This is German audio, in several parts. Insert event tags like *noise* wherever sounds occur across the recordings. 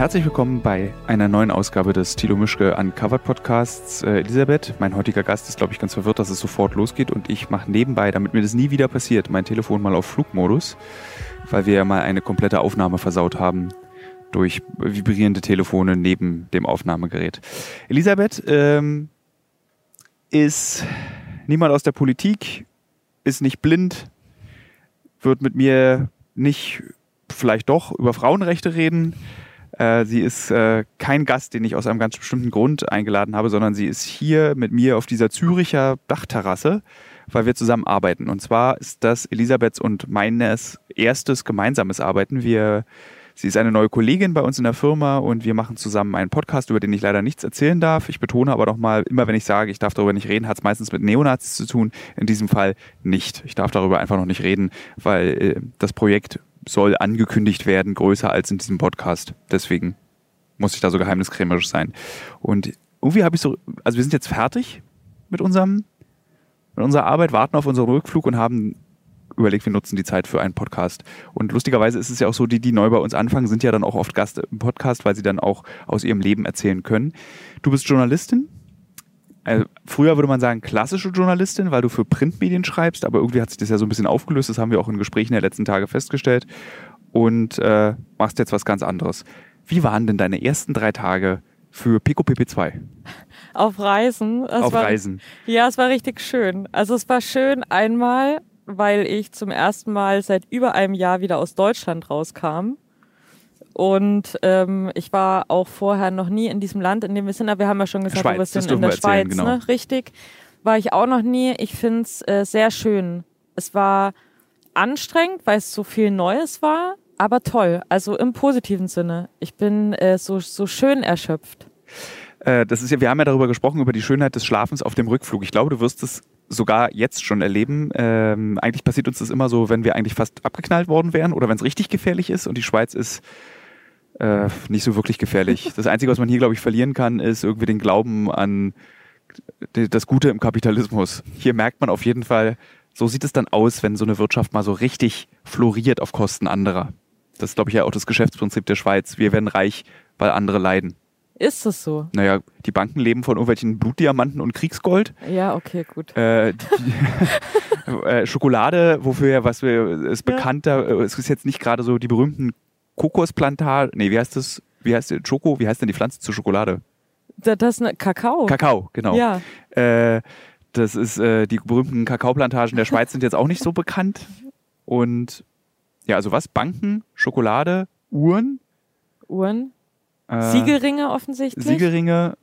herzlich willkommen bei einer neuen Ausgabe des Tilo Mischke Uncovered Podcasts. Äh, Elisabeth, mein heutiger Gast ist, glaube ich, ganz verwirrt, dass es sofort losgeht und ich mache nebenbei, damit mir das nie wieder passiert, mein Telefon mal auf Flugmodus, weil wir ja mal eine komplette Aufnahme versaut haben durch vibrierende Telefone neben dem Aufnahmegerät. Elisabeth ähm, ist niemand aus der Politik, ist nicht blind, wird mit mir nicht vielleicht doch über Frauenrechte reden. Äh, sie ist äh, kein Gast, den ich aus einem ganz bestimmten Grund eingeladen habe, sondern sie ist hier mit mir auf dieser Züricher Dachterrasse, weil wir zusammen arbeiten. Und zwar ist das Elisabeths und meines erstes gemeinsames Arbeiten. Wir Sie ist eine neue Kollegin bei uns in der Firma und wir machen zusammen einen Podcast, über den ich leider nichts erzählen darf. Ich betone aber nochmal, immer wenn ich sage, ich darf darüber nicht reden, hat es meistens mit Neonazis zu tun. In diesem Fall nicht. Ich darf darüber einfach noch nicht reden, weil äh, das Projekt soll angekündigt werden, größer als in diesem Podcast. Deswegen muss ich da so geheimniskrämerisch sein. Und irgendwie habe ich so, also wir sind jetzt fertig mit unserem, mit unserer Arbeit, warten auf unseren Rückflug und haben überlegt, wir nutzen die Zeit für einen Podcast. Und lustigerweise ist es ja auch so, die, die neu bei uns anfangen, sind ja dann auch oft Gast im Podcast, weil sie dann auch aus ihrem Leben erzählen können. Du bist Journalistin. Also früher würde man sagen klassische Journalistin, weil du für Printmedien schreibst, aber irgendwie hat sich das ja so ein bisschen aufgelöst. Das haben wir auch in Gesprächen der letzten Tage festgestellt. Und äh, machst jetzt was ganz anderes. Wie waren denn deine ersten drei Tage für PicoPP2? Auf Reisen. Es Auf war, Reisen. Ja, es war richtig schön. Also es war schön einmal weil ich zum ersten Mal seit über einem Jahr wieder aus Deutschland rauskam. Und ähm, ich war auch vorher noch nie in diesem Land, in dem wir sind. Aber wir haben ja schon gesagt, Schweiz, wir sind in der erzählen, Schweiz, genau. ne? Richtig. War ich auch noch nie. Ich finde es äh, sehr schön. Es war anstrengend, weil es so viel Neues war, aber toll. Also im positiven Sinne. Ich bin äh, so, so schön erschöpft. Äh, das ist ja, wir haben ja darüber gesprochen, über die Schönheit des Schlafens auf dem Rückflug. Ich glaube, du wirst es sogar jetzt schon erleben. Ähm, eigentlich passiert uns das immer so, wenn wir eigentlich fast abgeknallt worden wären oder wenn es richtig gefährlich ist und die Schweiz ist äh, nicht so wirklich gefährlich. *laughs* Das Einzige, was man hier, glaube ich, verlieren kann, ist irgendwie den Glauben an das Gute im Kapitalismus. Hier merkt man auf jeden Fall, so sieht es dann aus, wenn so eine Wirtschaft mal so richtig floriert auf Kosten anderer. Das ist, glaube ich, ja auch das Geschäftsprinzip der Schweiz. Wir werden reich, weil andere leiden. Ist das so? Naja, die Banken leben von irgendwelchen Blutdiamanten und Kriegsgold. Ja, okay, gut. Äh, die, *laughs* äh, Schokolade, wofür ja, was wir, ist Ja. bekannter, äh, es ist jetzt nicht gerade so die berühmten Kokosplantagen, nee, wie heißt das, wie heißt der, Schoko, wie heißt denn die Pflanze zur Schokolade? Da- Das ist Kakao. Kakao, genau. Ja. Äh, das ist, äh, die berühmten Kakaoplantagen der Schweiz sind jetzt auch nicht so bekannt. Und ja, also was? Banken, Schokolade, Uhren, Uhren. Äh, Siegelringe offensichtlich. Siegelringe.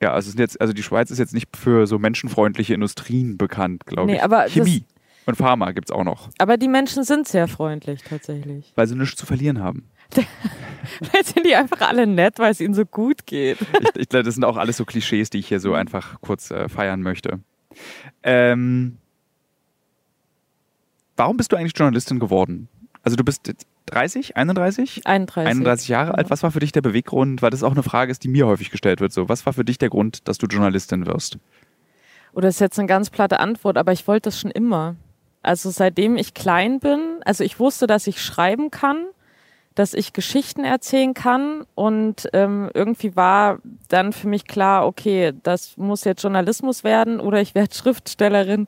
Ja, also, es jetzt, also die Schweiz ist jetzt nicht für so menschenfreundliche Industrien bekannt, glaube Nee, ich. aber Chemie und Pharma gibt's auch noch, Aber die Menschen sind sehr freundlich tatsächlich. weil sie nichts zu verlieren haben. *laughs* Vielleicht sind die einfach alle nett, weil es ihnen so gut geht. *laughs* Ich, ich glaube, das sind auch alles so Klischees, die ich hier so einfach kurz äh, feiern möchte. Ähm, warum bist du eigentlich Journalistin geworden? Also du bist jetzt 30, 31? 31. 31 Jahre alt. Was war für dich der Beweggrund? Weil das auch eine Frage ist, die mir häufig gestellt wird. So, was war für dich der Grund, dass du Journalistin wirst? Oder ist jetzt eine ganz platte Antwort, aber ich wollte das schon immer. Also seitdem ich klein bin, also ich wusste, dass ich schreiben kann, dass ich Geschichten erzählen kann und ähm, irgendwie war dann für mich klar, okay, das muss jetzt Journalismus werden oder ich werde *laughs* Schriftstellerin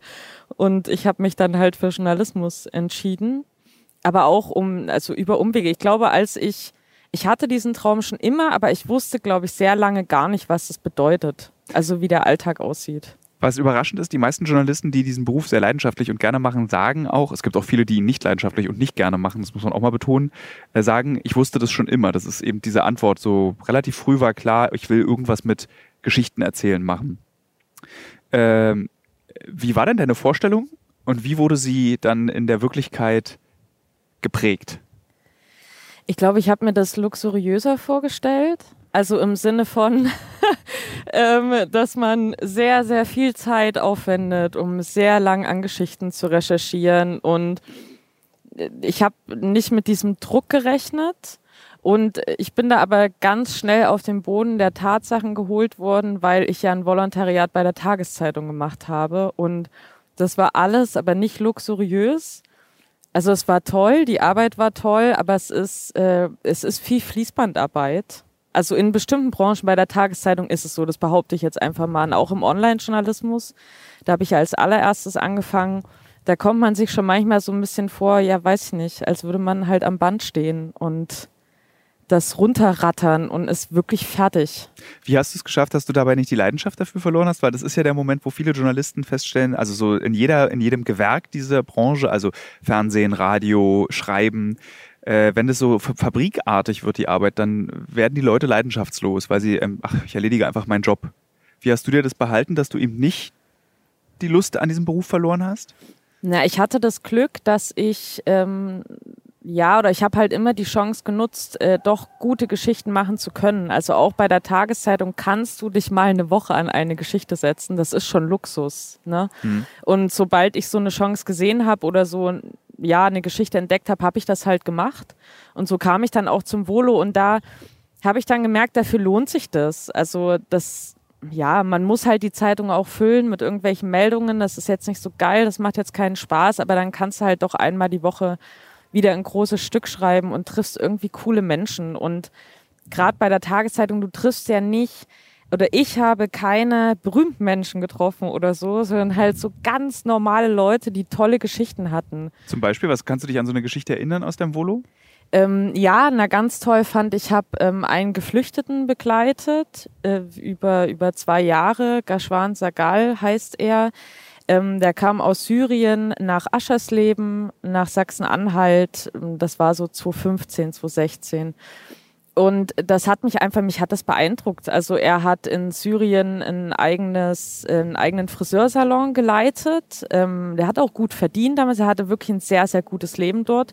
und ich habe mich dann halt für Journalismus entschieden. Aber auch um, also über Umwege. Ich glaube, als ich, ich hatte diesen Traum schon immer, aber ich wusste, glaube ich, sehr lange gar nicht, was das bedeutet. Also wie der Alltag aussieht. Was überraschend ist, die meisten Journalisten, die diesen Beruf sehr leidenschaftlich und gerne machen, sagen auch, es gibt auch viele, die ihn nicht leidenschaftlich und nicht gerne machen, das muss man auch mal betonen, äh, sagen, ich wusste das schon immer. Das ist eben diese Antwort. So relativ früh war klar, ich will irgendwas mit Geschichten erzählen machen. Ähm, wie war denn deine Vorstellung und wie wurde sie dann in der Wirklichkeit geprägt? Ich glaube, ich habe mir das luxuriöser vorgestellt. Also im Sinne von, *laughs* ähm, dass man sehr, sehr viel Zeit aufwendet, um sehr lang an Geschichten zu recherchieren. Und ich habe nicht mit diesem Druck gerechnet. Und ich bin da aber ganz schnell auf den Boden der Tatsachen geholt worden, weil ich ja ein Volontariat bei der Tageszeitung gemacht habe. Und das war alles, aber nicht luxuriös. Also es war toll, die Arbeit war toll, aber es ist, äh, es ist viel Fließbandarbeit. Also in bestimmten Branchen bei der Tageszeitung ist es so, das behaupte ich jetzt einfach mal. Und auch im Online-Journalismus, da habe ich ja als allererstes angefangen. Da kommt man sich schon manchmal so ein bisschen vor, ja, weiß ich nicht, als würde man halt am Band stehen und das runterrattern und ist wirklich fertig. Wie hast du es geschafft, dass du dabei nicht die Leidenschaft dafür verloren hast? Weil das ist ja der Moment, wo viele Journalisten feststellen, also so in jeder, in jedem Gewerk dieser Branche, also Fernsehen, Radio, Schreiben, äh, wenn das so fabrikartig wird, die Arbeit, dann werden die Leute leidenschaftslos, weil sie, ähm, ach, ich erledige einfach meinen Job. Wie hast du dir das behalten, dass du eben nicht die Lust an diesem Beruf verloren hast? Na, ich hatte das Glück, dass ich ähm, ja, oder ich habe halt immer die Chance genutzt, äh, doch gute Geschichten machen zu können. Also auch bei der Tageszeitung kannst du dich mal eine Woche an eine Geschichte setzen. Das ist schon Luxus. Ne? Mhm. Und sobald ich so eine Chance gesehen habe oder so, ja, eine Geschichte entdeckt habe, habe ich das halt gemacht. Und so kam ich dann auch zum Volo und da habe ich dann gemerkt, dafür lohnt sich das. Also das, ja, man muss halt die Zeitung auch füllen mit irgendwelchen Meldungen. Das ist jetzt nicht so geil, das macht jetzt keinen Spaß, aber dann kannst du halt doch einmal die Woche wieder ein großes Stück schreiben und triffst irgendwie coole Menschen. Und gerade bei der Tageszeitung, du triffst ja nicht, oder ich habe keine berühmten Menschen getroffen oder so, sondern halt so ganz normale Leute, die tolle Geschichten hatten. Zum Beispiel, was kannst du dich an so eine Geschichte erinnern aus deinem Volo? Ähm, ja, na ganz toll fand ich, habe ähm, einen Geflüchteten begleitet äh, über über zwei Jahre. Gashwan Sagal heißt er. Ähm, der kam aus Syrien nach Aschersleben, nach Sachsen-Anhalt. Das war so 2015, 2016. Und das hat mich einfach, mich hat das beeindruckt. Also er hat in Syrien ein eigenes, einen eigenen Friseursalon geleitet. Ähm, der hat auch gut verdient damals. Er hatte wirklich ein sehr, sehr gutes Leben dort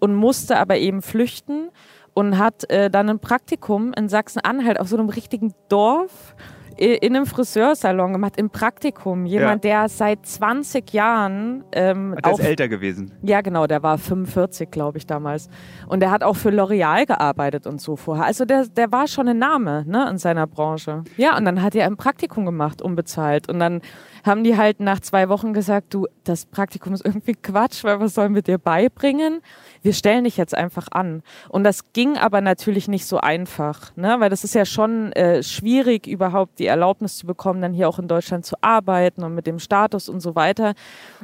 und musste aber eben flüchten und hat äh, dann ein Praktikum in Sachsen-Anhalt auf so einem richtigen Dorf in einem Friseursalon gemacht, im Praktikum. Jemand, ja. der seit 20 Jahren. Ähm, der ist älter gewesen. Ja, genau, der war 45, glaube ich, damals. Und der hat auch für L'Oreal gearbeitet und so vorher. Also der, der war schon ein Name ne, in seiner Branche. Ja, und dann hat er ein Praktikum gemacht, unbezahlt. Und dann haben die halt nach zwei Wochen gesagt, du, das Praktikum ist irgendwie Quatsch, weil was sollen wir dir beibringen? Wir stellen dich jetzt einfach an. Und das ging aber natürlich nicht so einfach, ne? weil das ist ja schon äh, schwierig, überhaupt die Erlaubnis zu bekommen, dann hier auch in Deutschland zu arbeiten und mit dem Status und so weiter.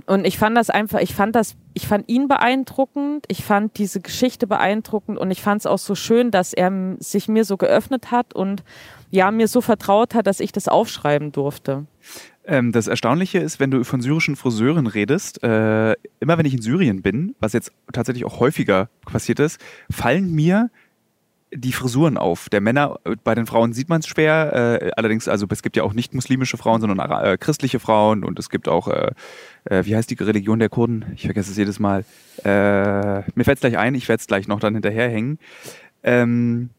Und ich fand das einfach, ich fand das, ich fand ihn beeindruckend, ich fand diese Geschichte beeindruckend und ich fand es auch so schön, dass er sich mir so geöffnet hat und ja, mir so vertraut hat, dass ich das aufschreiben durfte. Ähm, das Erstaunliche ist, wenn du von syrischen Friseuren redest, äh, immer wenn ich in Syrien bin, was jetzt tatsächlich auch häufiger passiert ist, fallen mir die Frisuren auf. Der Männer, äh, bei den Frauen sieht man es schwer, äh, allerdings, also es gibt ja auch nicht muslimische Frauen, sondern äh, christliche Frauen und es gibt auch, äh, äh, wie heißt die Religion der Kurden? Ich vergesse es jedes Mal. mir fällt es gleich ein, ich werde es gleich noch dann hinterherhängen. Ähm,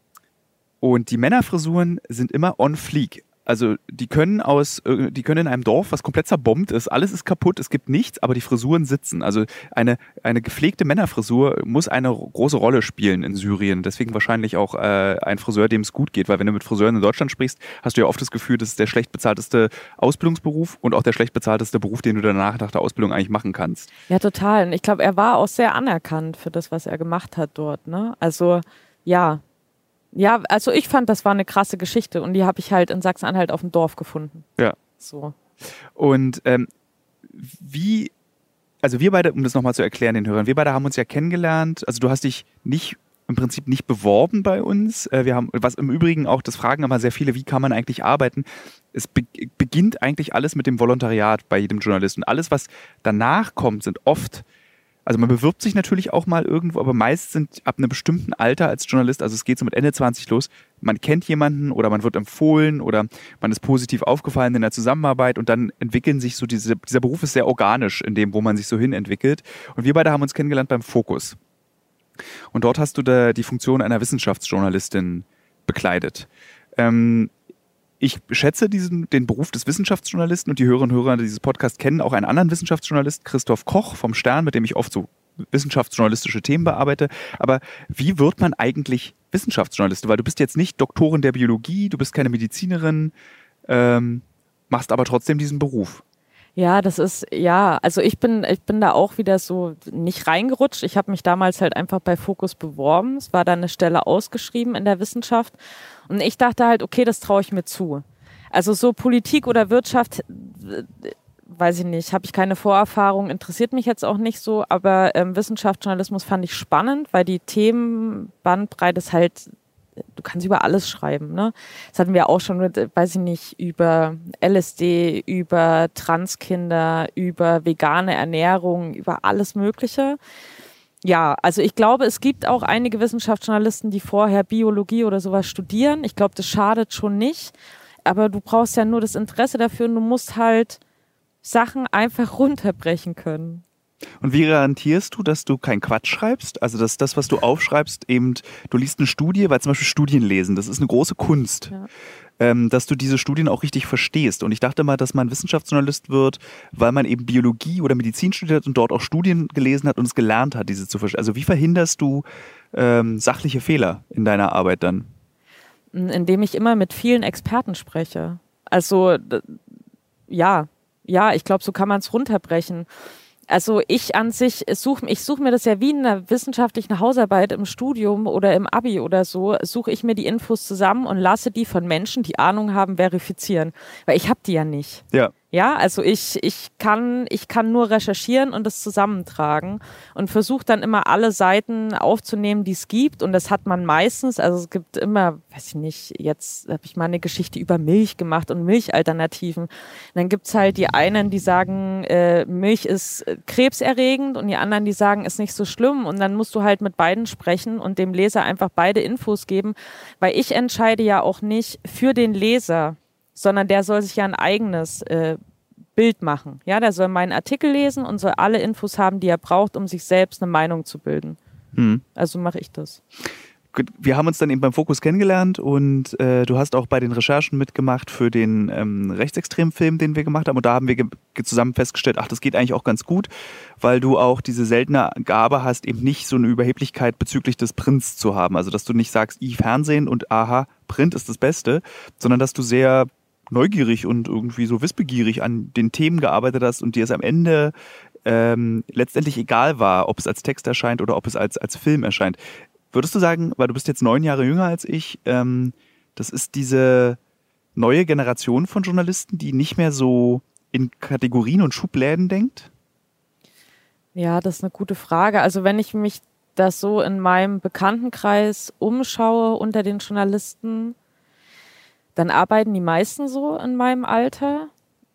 und die Männerfrisuren sind immer on fleek. Also die können aus, äh, die können in einem Dorf, was komplett zerbombt ist, alles ist kaputt, es gibt nichts, aber die Frisuren sitzen. Also eine, eine gepflegte Männerfrisur muss eine große Rolle spielen in Syrien. Deswegen wahrscheinlich auch äh, ein Friseur, dem es gut geht, weil wenn du mit Friseuren in Deutschland sprichst, hast du ja oft das Gefühl, das ist der schlecht bezahlteste Ausbildungsberuf und auch der schlecht bezahlteste Beruf, den du danach nach der Ausbildung eigentlich machen kannst. Ja, total. Und ich glaube, er war auch sehr anerkannt für das, was er gemacht hat dort. Ne? Also ja, ja, also ich fand, das war eine krasse Geschichte und die habe ich halt in Sachsen-Anhalt auf dem Dorf gefunden. Ja. So. Und ähm, wie, also wir beide, um das nochmal zu erklären den Hörern, wir beide haben uns ja kennengelernt. Also du hast dich nicht im Prinzip nicht beworben bei uns. Äh, wir haben, was im Übrigen auch, das fragen immer sehr viele, wie kann man eigentlich arbeiten? Es be beginnt eigentlich alles mit dem Volontariat bei jedem Journalisten. Alles, was danach kommt, sind oft also man bewirbt sich natürlich auch mal irgendwo, aber meist sind ab einem bestimmten Alter als Journalist, also es geht so mit Ende 20 los, man kennt jemanden oder man wird empfohlen oder man ist positiv aufgefallen in der Zusammenarbeit und dann entwickeln sich so diese, dieser Beruf ist sehr organisch in dem, wo man sich so hin entwickelt. Und wir beide haben uns kennengelernt beim Fokus. Und dort hast du da die Funktion einer Wissenschaftsjournalistin bekleidet. Ähm, ich schätze diesen, den Beruf des Wissenschaftsjournalisten und die Hörerinnen und Hörer dieses Podcasts kennen auch einen anderen Wissenschaftsjournalist, Christoph Koch vom Stern, mit dem ich oft so wissenschaftsjournalistische Themen bearbeite. Aber wie wird man eigentlich Wissenschaftsjournalist? Weil du bist jetzt nicht Doktorin der Biologie, du bist keine Medizinerin, ähm, machst aber trotzdem diesen Beruf. Ja, das ist, ja, also ich bin, ich bin da auch wieder so nicht reingerutscht. Ich habe mich damals halt einfach bei Fokus beworben. Es war dann eine Stelle ausgeschrieben in der Wissenschaft. Und ich dachte halt, okay, das traue ich mir zu. Also so Politik oder Wirtschaft, weiß ich nicht, habe ich keine Vorerfahrung, interessiert mich jetzt auch nicht so, aber ähm, Wissenschaftsjournalismus fand ich spannend, weil die Themenbandbreite ist halt du kannst über alles schreiben. Ne? Das hatten wir auch schon mit, weiß ich nicht, über LSD, über Transkinder, über vegane Ernährung, über alles Mögliche. Ja, also ich glaube, es gibt auch einige Wissenschaftsjournalisten, die vorher Biologie oder sowas studieren. Ich glaube, das schadet schon nicht. Aber du brauchst ja nur das Interesse dafür und du musst halt Sachen einfach *laughs* runterbrechen können. Und wie garantierst du, dass du keinen Quatsch schreibst? Also, dass das, was du aufschreibst, eben, du liest eine Studie, weil zum Beispiel Studien lesen, das ist eine große Kunst. Ja. Ähm, dass du diese Studien auch richtig verstehst. Und ich dachte mal, dass man Wissenschaftsjournalist wird, weil man eben Biologie oder Medizin studiert und dort auch Studien gelesen hat und es gelernt hat, diese zu verstehen. Also wie verhinderst du ähm, sachliche Fehler in deiner Arbeit dann? Indem ich immer mit vielen Experten spreche. Also ja, ja, ich glaube, so kann man es runterbrechen. Also ich an sich suche ich suche mir das ja wie in einer wissenschaftlichen Hausarbeit im Studium oder im Abi oder so, suche ich mir die Infos zusammen und lasse die von Menschen, die Ahnung haben, verifizieren, weil ich habe die ja nicht. Ja. Ja, also ich, ich, kann, ich kann nur recherchieren und es zusammentragen und versuche dann immer alle Seiten aufzunehmen, die es gibt. Und das hat man meistens, also es gibt immer, weiß ich nicht, jetzt habe ich mal eine Geschichte über Milch gemacht und Milchalternativen. Und dann gibt's halt die einen, die sagen, äh, Milch ist krebserregend und die anderen, die sagen, ist nicht so schlimm. Und dann musst du halt mit beiden sprechen und dem Leser einfach beide Infos geben, weil ich entscheide ja auch nicht für den Leser sondern der soll sich ja ein eigenes äh, Bild machen. Ja, der soll meinen Artikel lesen und soll alle Infos haben, die er braucht, um sich selbst eine Meinung zu bilden. Hm. Also mache ich das. Wir haben uns dann eben beim Fokus kennengelernt und äh, du hast auch bei den Recherchen mitgemacht für den ähm, rechtsextremen Film, den wir gemacht haben. Und da haben wir zusammen festgestellt, ach, das geht eigentlich auch ganz gut, weil du auch diese seltene Gabe hast, eben nicht so eine Überheblichkeit bezüglich des Prints zu haben. Also, dass du nicht sagst, i Fernsehen und aha, Print ist das Beste, sondern dass du sehr neugierig und irgendwie so wissbegierig an den Themen gearbeitet hast und dir es am Ende ähm, letztendlich egal war, ob es als Text erscheint oder ob es als, als Film erscheint. Würdest du sagen, weil du bist jetzt neun Jahre jünger als ich, ähm, das ist diese neue Generation von Journalisten, die nicht mehr so in Kategorien und Schubläden denkt? Ja, das ist eine gute Frage. Also wenn ich mich das so in meinem Bekanntenkreis umschaue unter den Journalisten, dann arbeiten die meisten so in meinem Alter.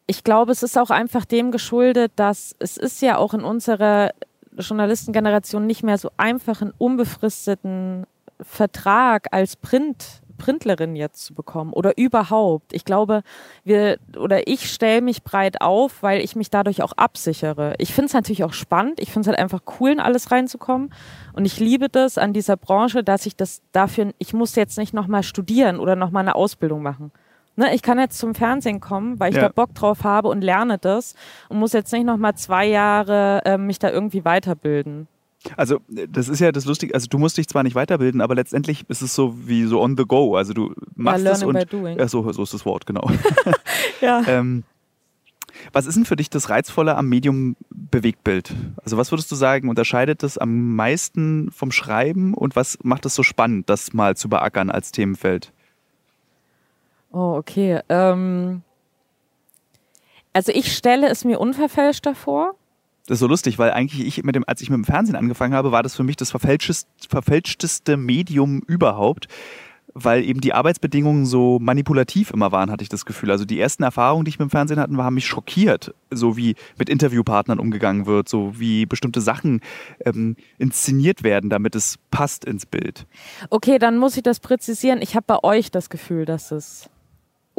Ich glaube, es ist auch einfach dem geschuldet, dass es ist ja auch in unserer Journalistengeneration nicht mehr so einfach einen unbefristeten Vertrag als Print Printlerin jetzt zu bekommen oder überhaupt. Ich glaube, wir oder ich stelle mich breit auf, weil ich mich dadurch auch absichere. Ich finde es natürlich auch spannend. Ich finde es halt einfach cool, in alles reinzukommen. Und ich liebe das an dieser Branche, dass ich das dafür, ich muss jetzt nicht nochmal studieren oder nochmal eine Ausbildung machen. Ne, ich kann jetzt zum Fernsehen kommen, weil ich ja. da Bock drauf habe und lerne das und muss jetzt nicht nochmal zwei Jahre äh, mich da irgendwie weiterbilden. Also, das ist ja das Lustige, also du musst dich zwar nicht weiterbilden, aber letztendlich ist es so wie so on the go. Also du machst ja, es und. By doing. Ja, so, so ist das Wort, genau. *laughs* ja. ähm, was ist denn für dich das Reizvolle am Medium Bewegtbild? Also was würdest du sagen, unterscheidet das am meisten vom Schreiben und was macht es so spannend, das mal zu beackern als Themenfeld? Oh, okay. Ähm, also ich stelle es mir unverfälscht davor. Das ist so lustig, weil eigentlich ich mit dem, als ich mit dem Fernsehen angefangen habe, war das für mich das verfälschteste Medium überhaupt, weil eben die Arbeitsbedingungen so manipulativ immer waren, hatte ich das Gefühl. Also die ersten Erfahrungen, die ich mit dem Fernsehen hatte, haben mich schockiert, so wie mit Interviewpartnern umgegangen wird, so wie bestimmte Sachen ähm, inszeniert werden, damit es passt ins Bild. Okay, dann muss ich das präzisieren. Ich habe bei euch das Gefühl, dass es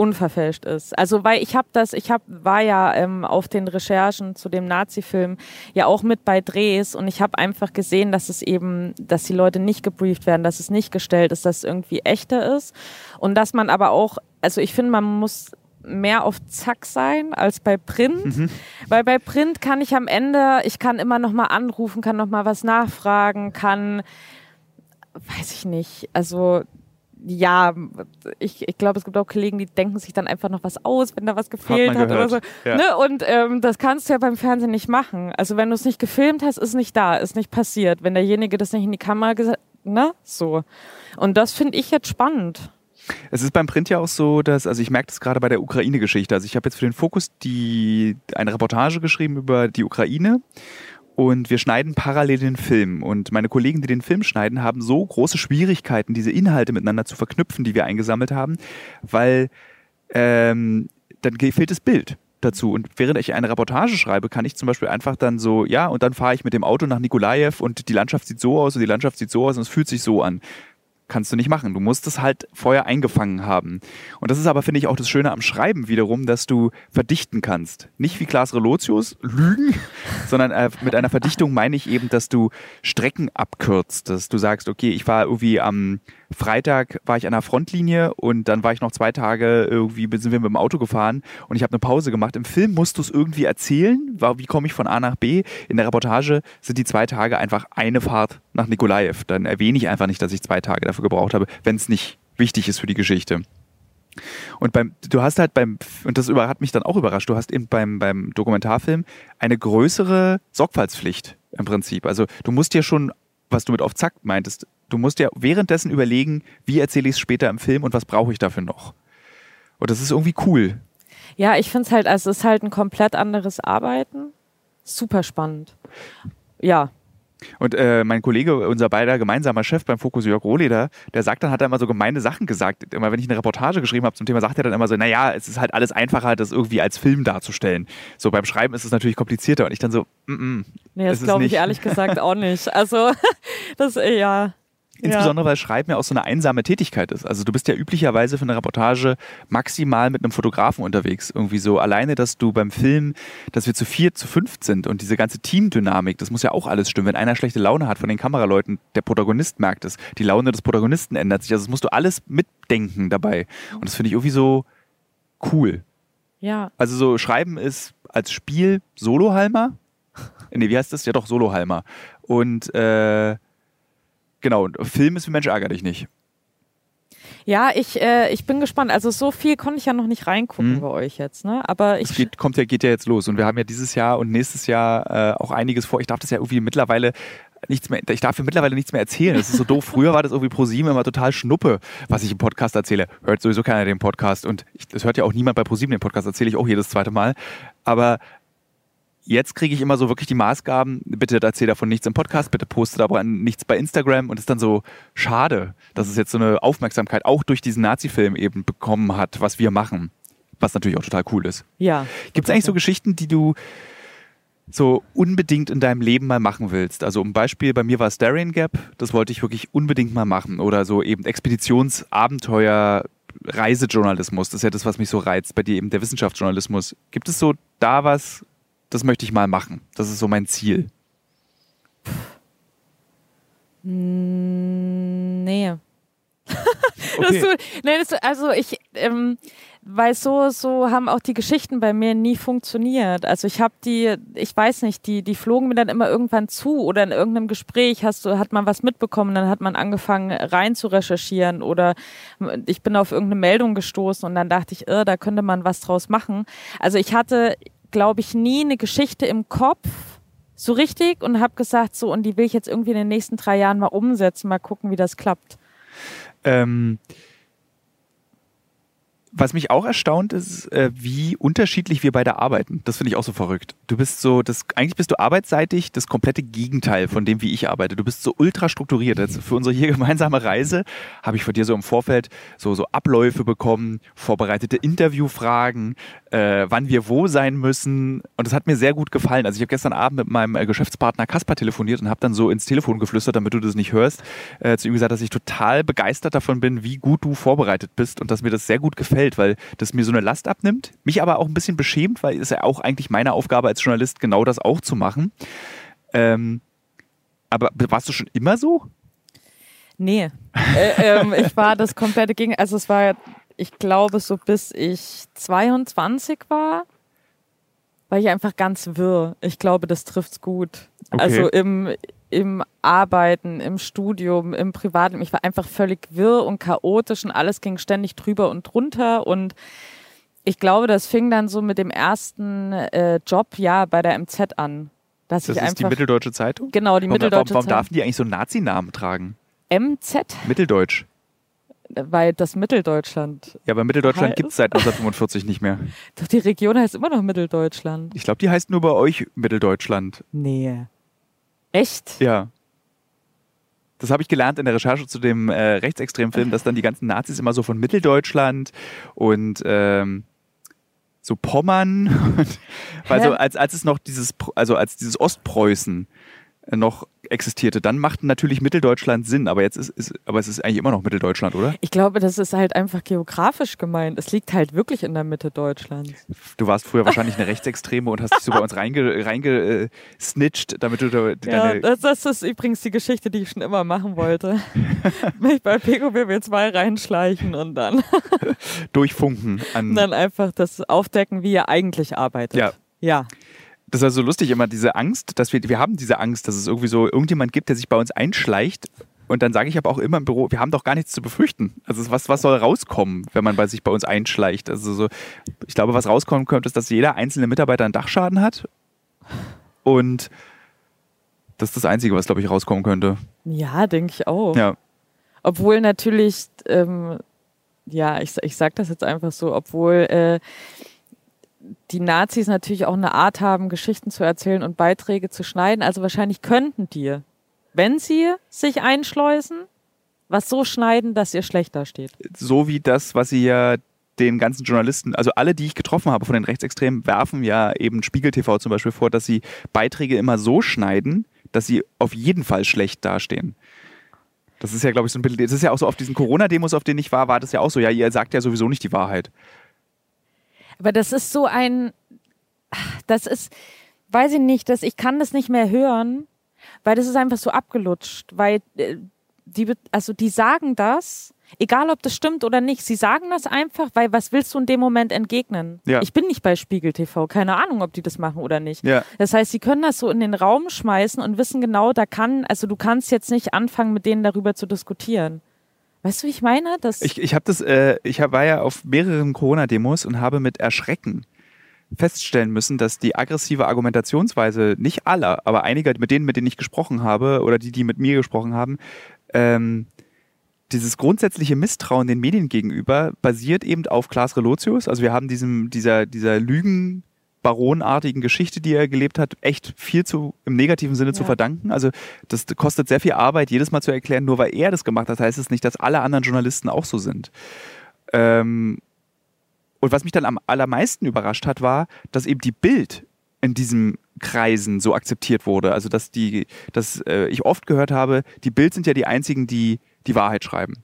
unverfälscht ist. Also weil ich habe das, ich hab, war ja ähm, auf den Recherchen zu dem Nazi-Film ja auch mit bei Drehs und ich habe einfach gesehen, dass es eben, dass die Leute nicht gebrieft werden, dass es nicht gestellt ist, dass es irgendwie echter ist und dass man aber auch, also ich finde, man muss mehr auf Zack sein als bei Print, mhm. weil bei Print kann ich am Ende, ich kann immer noch mal anrufen, kann noch mal was nachfragen, kann, weiß ich nicht, also ja, ich, ich glaube, es gibt auch Kollegen, die denken sich dann einfach noch was aus, wenn da was gefehlt hat, hat oder so. Ja. Ne? Und ähm, das kannst du ja beim Fernsehen nicht machen. Also wenn du es nicht gefilmt hast, ist nicht da, ist nicht passiert. Wenn derjenige das nicht in die Kamera gesagt, ne, so. Und das finde ich jetzt spannend. Es ist beim Print ja auch so, dass, also ich merke das gerade bei der Ukraine-Geschichte. Also ich habe jetzt für den Fokus die, eine Reportage geschrieben über die Ukraine und wir schneiden parallel den Film. Und meine Kollegen, die den Film schneiden, haben so große Schwierigkeiten, diese Inhalte miteinander zu verknüpfen, die wir eingesammelt haben, weil ähm, dann fehlt das Bild dazu. Und während ich eine Reportage schreibe, kann ich zum Beispiel einfach dann so, ja, und dann fahre ich mit dem Auto nach Nikolajew und die Landschaft sieht so aus und die Landschaft sieht so aus und es fühlt sich so an kannst du nicht machen. Du musst es halt vorher eingefangen haben. Und das ist aber, finde ich, auch das Schöne am Schreiben wiederum, dass du verdichten kannst. Nicht wie Klaas Relotius, lügen, *laughs* sondern äh, mit einer Verdichtung meine ich eben, dass du Strecken abkürzt. Dass du sagst, okay, ich war irgendwie am Freitag war ich an der Frontlinie und dann war ich noch zwei Tage irgendwie, sind wir mit dem Auto gefahren und ich habe eine Pause gemacht. Im Film musst du es irgendwie erzählen, wie komme ich von A nach B. In der Reportage sind die zwei Tage einfach eine Fahrt nach Nikolajew. Dann erwähne ich einfach nicht, dass ich zwei Tage dafür gebraucht habe, wenn es nicht wichtig ist für die Geschichte. Und beim, du hast halt beim, und das hat mich dann auch überrascht, du hast eben beim, beim Dokumentarfilm eine größere Sorgfaltspflicht im Prinzip. Also du musst dir schon, was du mit auf Zack meintest, du musst ja währenddessen überlegen, wie erzähle ich es später im Film und was brauche ich dafür noch. Und das ist irgendwie cool. Ja, ich finde es halt, also es ist halt ein komplett anderes Arbeiten. Super spannend. Ja, und äh, mein Kollege, unser beider gemeinsamer Chef beim Fokus Jörg Rohleder, der sagt dann, hat er immer so gemeine Sachen gesagt. Immer wenn ich eine Reportage geschrieben habe zum Thema, sagt er dann immer so, naja, es ist halt alles einfacher, das irgendwie als Film darzustellen. So beim Schreiben ist es natürlich komplizierter. Und ich dann so, mm, -mm Nee, das glaube ich ehrlich gesagt *laughs* auch nicht. Also, *laughs* das, ja. Insbesondere, weil Schreiben ja auch so eine einsame Tätigkeit ist. Also du bist ja üblicherweise für eine Reportage maximal mit einem Fotografen unterwegs. Irgendwie so alleine, dass du beim Film, dass wir zu vier, zu fünf sind und diese ganze Teamdynamik, das muss ja auch alles stimmen. Wenn einer schlechte Laune hat von den Kameraleuten, der Protagonist merkt es. Die Laune des Protagonisten ändert sich. Also das musst du alles mitdenken dabei. Und das finde ich irgendwie so cool. Ja. Also so Schreiben ist als Spiel Solo-Halmer. nee, wie heißt das? Ja doch, Solo-Halmer. Und äh, Genau, und Film ist wie Mensch ärger dich nicht. Ja, ich, äh, ich bin gespannt. Also so viel konnte ich ja noch nicht reingucken mhm. bei euch jetzt, ne? Aber ich. Es geht, kommt ja, geht ja jetzt los. Und wir haben ja dieses Jahr und nächstes Jahr äh, auch einiges vor. Ich darf das ja irgendwie mittlerweile nichts mehr, ich darf mir mittlerweile nichts mehr erzählen. Das ist so doof. Früher war das irgendwie ProSieben immer total Schnuppe, was ich im Podcast erzähle. Hört sowieso keiner den Podcast und es hört ja auch niemand bei ProSieben den Podcast, erzähle ich auch jedes zweite Mal. Aber Jetzt kriege ich immer so wirklich die Maßgaben, bitte erzähl davon nichts im Podcast, bitte poste darüber nichts bei Instagram und es ist dann so schade, dass es jetzt so eine Aufmerksamkeit auch durch diesen Nazi-Film eben bekommen hat, was wir machen. Was natürlich auch total cool ist. Ja. Gibt es eigentlich so Geschichten, die du so unbedingt in deinem Leben mal machen willst? Also ein Beispiel, bei mir war es Darien Gap, das wollte ich wirklich unbedingt mal machen. Oder so eben Expeditionsabenteuer, Reisejournalismus, das ist ja das, was mich so reizt. Bei dir eben der Wissenschaftsjournalismus. Gibt es so da was, das möchte ich mal machen. Das ist so mein Ziel. Hm, nee. *laughs* okay. das, nee das, also ich, ähm, weil so, so haben auch die Geschichten bei mir nie funktioniert. Also ich habe die, ich weiß nicht, die, die flogen mir dann immer irgendwann zu oder in irgendeinem Gespräch hast du, hat man was mitbekommen, dann hat man angefangen rein zu recherchieren oder ich bin auf irgendeine Meldung gestoßen und dann dachte ich, irr, da könnte man was draus machen. Also ich hatte glaube ich, nie eine Geschichte im Kopf so richtig und habe gesagt, so, und die will ich jetzt irgendwie in den nächsten drei Jahren mal umsetzen, mal gucken, wie das klappt. Ähm, was mich auch erstaunt ist, äh, wie unterschiedlich wir beide arbeiten. Das finde ich auch so verrückt. Du bist so, das, eigentlich bist du arbeitsseitig das komplette Gegenteil von dem, wie ich arbeite. Du bist so ultra strukturiert. Jetzt für unsere hier *laughs* gemeinsame Reise habe ich von dir so im Vorfeld so, so Abläufe bekommen, vorbereitete Interviewfragen, äh, wann wir wo sein müssen. Und das hat mir sehr gut gefallen. Also ich habe gestern Abend mit meinem äh, Geschäftspartner Kaspar telefoniert und habe dann so ins Telefon geflüstert, damit du das nicht hörst, äh, zu ihm gesagt, dass ich total begeistert davon bin, wie gut du vorbereitet bist und dass mir das sehr gut gefällt gefällt, weil das mir so eine Last abnimmt, mich aber auch ein bisschen beschämt, weil es ja auch eigentlich meine Aufgabe als Journalist, genau das auch zu machen. Ähm, aber warst du schon immer so? Nee. äh, ähm, ich war das komplette Gegenteil. Also es war, ich glaube, so bis ich 22 war, war ich einfach ganz wirr. Ich glaube, das trifft's gut. Okay. Also im im Arbeiten, im Studium, im Privaten. Ich war einfach völlig wirr und chaotisch und alles ging ständig drüber und drunter und ich glaube, das fing dann so mit dem ersten äh, Job ja bei der MZ an. Dass das ich ist einfach, die Mitteldeutsche Zeitung? Genau, die warum, Mitteldeutsche warum, warum Zeitung. darf die eigentlich so Nazi-Namen tragen? MZ, Mitteldeutsch. weil das Mitteldeutschland. Ja, aber Mitteldeutschland gibt es seit 1945 nicht mehr. Doch die Region heißt immer noch Mitteldeutschland. Ich glaube, die heißt nur bei euch Mitteldeutschland. Nee. Echt? Ja. Das habe ich gelernt in der Recherche zu dem äh, rechtsextremen Film, dass dann die ganzen Nazis immer so von Mitteldeutschland und ähm, so Pommern, *laughs* weil so als, als es noch dieses, also als dieses Ostpreußen noch existierte, dann macht natürlich Mitteldeutschland Sinn, aber jetzt ist, ist aber es ist eigentlich immer noch Mitteldeutschland, oder? Ich glaube, das ist halt einfach geografisch gemeint. Es liegt halt wirklich in der Mitte Deutschlands. Du warst früher wahrscheinlich eine Rechtsextreme und hast dich so bei uns reinge, reinge äh, snitcht, damit du da, *laughs* Ja, das, das ist übrigens die Geschichte, die ich schon immer machen wollte. *laughs* Mich bei PGBW 2 reinschleichen und dann, durchfunken an dann einfach das aufdecken, wie ihr eigentlich arbeitet. Ja. Ja. Das ist also lustig immer, diese Angst, dass wir, wir haben diese Angst, dass es irgendwie so irgendjemand gibt, der sich bei uns einschleicht. Und dann sage ich aber auch immer im Büro, wir haben doch gar nichts zu befürchten. Also was, was soll rauskommen, wenn man bei sich bei uns einschleicht? Also so, ich glaube, was rauskommen könnte, ist, dass jeder einzelne Mitarbeiter einen Dachschaden hat. Und das ist das Einzige, was, glaube ich, rauskommen könnte. Ja, denke ich auch. Ja. Obwohl natürlich, ähm, ja, ich, ich sag das jetzt einfach so, obwohl äh, die Nazis natürlich auch eine Art haben, Geschichten zu erzählen und Beiträge zu schneiden. Also wahrscheinlich könnten die, wenn sie sich einschleusen, was so schneiden, dass ihr schlechter steht. So wie das, was sie ja den ganzen Journalisten, also alle, die ich getroffen habe von den Rechtsextremen, werfen ja eben Spiegel TV zum Beispiel vor, dass sie Beiträge immer so schneiden, dass sie auf jeden Fall schlecht dastehen. Das ist ja, glaube ich, so ein bisschen, das ist ja auch so auf diesen Corona-Demos, auf denen ich war, war das ja auch so, ja, ihr sagt ja sowieso nicht die Wahrheit. Aber das ist so ein, das ist, weiß ich nicht, das, ich kann das nicht mehr hören, weil das ist einfach so abgelutscht, weil äh, die, also die sagen das, egal ob das stimmt oder nicht, sie sagen das einfach, weil was willst du in dem Moment entgegnen? Ja. Ich bin nicht bei Spiegel TV, keine Ahnung, ob die das machen oder nicht. Ja. Das heißt, sie können das so in den Raum schmeißen und wissen genau, da kann, also du kannst jetzt nicht anfangen, mit denen darüber zu diskutieren. Weißt du, wie ich meine? Das, Ich, ich das, äh, ich hab, war ja auf mehreren Corona-Demos und habe mit Erschrecken feststellen müssen, dass die aggressive Argumentationsweise nicht aller, aber einiger, mit denen, mit denen ich gesprochen habe oder die, die mit mir gesprochen haben, ähm, dieses grundsätzliche Misstrauen den Medien gegenüber basiert eben auf Klaas Relotius. Also wir haben diesem, dieser, dieser Lügenbaronartigen Geschichte, die er gelebt hat, echt viel zu, im negativen Sinne zu Ja. verdanken. Also das kostet sehr viel Arbeit, jedes Mal zu erklären, nur weil er das gemacht hat, heißt es nicht, dass alle anderen Journalisten auch so sind. Ähm, und was mich dann am allermeisten überrascht hat, war, dass eben die Bild in diesen Kreisen so akzeptiert wurde. Also dass die, dass äh, ich oft gehört habe, die Bild sind ja die einzigen, die die Wahrheit schreiben.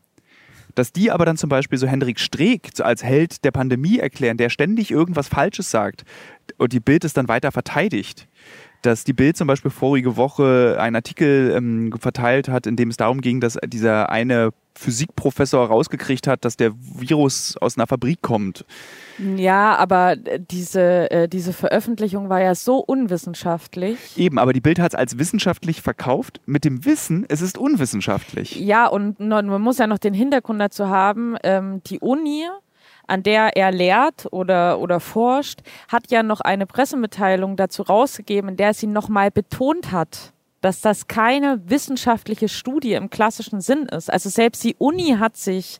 Dass die aber dann zum Beispiel so Hendrik Streeck als Held der Pandemie erklären, der ständig irgendwas Falsches sagt und die Bild es dann weiter verteidigt. Dass die Bild zum Beispiel vorige Woche einen Artikel ähm, verteilt hat, in dem es darum ging, dass dieser eine Physikprofessor rausgekriegt hat, dass der Virus aus einer Fabrik kommt. ja, aber äh, diese, äh, diese Veröffentlichung war ja so unwissenschaftlich. Eben, aber die Bild hat es als wissenschaftlich verkauft, mit dem Wissen, es ist unwissenschaftlich. Ja, und man muss ja noch den Hintergrund dazu haben, ähm, die Uni, an der er lehrt oder, oder forscht, hat ja noch eine Pressemitteilung dazu rausgegeben, in der sie nochmal betont hat, dass das keine wissenschaftliche Studie im klassischen Sinn ist. Also selbst die Uni hat sich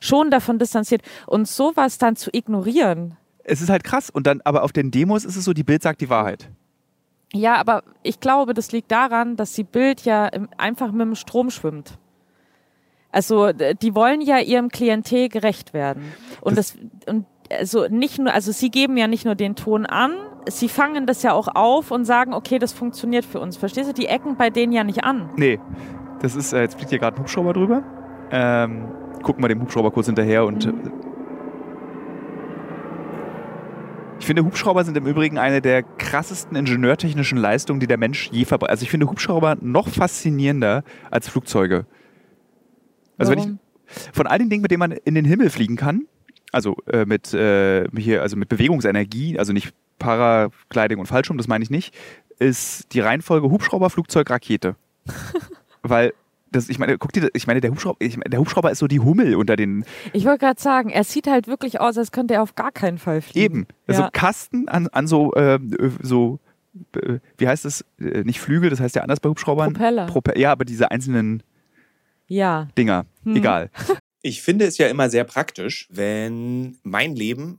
schon davon distanziert. Und sowas dann zu ignorieren, Es ist halt krass. Und dann, aber auf den Demos ist es so, die Bild sagt die Wahrheit. ja, aber ich glaube, das liegt daran, dass die Bild ja einfach mit dem Strom schwimmt. Also die wollen ja ihrem Klientel gerecht werden. Und das, und also nicht nur, also sie geben ja nicht nur den Ton an, sie fangen das ja auch auf und sagen, okay, das funktioniert für uns. Verstehst du? Die ecken bei denen ja nicht an. Nee, das ist, äh, jetzt fliegt hier gerade ein Hubschrauber drüber. Ähm, gucken wir dem Hubschrauber kurz hinterher und. äh, Ich finde, Hubschrauber sind im Übrigen eine der krassesten ingenieurtechnischen Leistungen, die der Mensch je verbreitet. Also ich finde Hubschrauber noch faszinierender als Flugzeuge. Also wenn ich, Warum? von all den Dingen, mit denen man in den Himmel fliegen kann, also äh, mit äh, hier, also mit Bewegungsenergie, also nicht Paragliding und Fallschirm, das meine ich nicht, ist die Reihenfolge Hubschrauber, Flugzeug, Rakete. *laughs* Weil das, ich meine, guck dir, ich meine, der Hubschrauber, ich meine, der Hubschrauber ist so die Hummel unter den. Ich wollte gerade sagen, er sieht halt wirklich aus, als könnte er auf gar keinen Fall fliegen. Eben. Also ja. Kasten an, an so, äh, so, äh, wie heißt das? Äh, nicht Flügel, das heißt ja anders bei Hubschraubern. Propeller. Prope ja, aber diese einzelnen ja. Dinger. Hm. Egal. *laughs* Ich finde es ja immer sehr praktisch, wenn mein Leben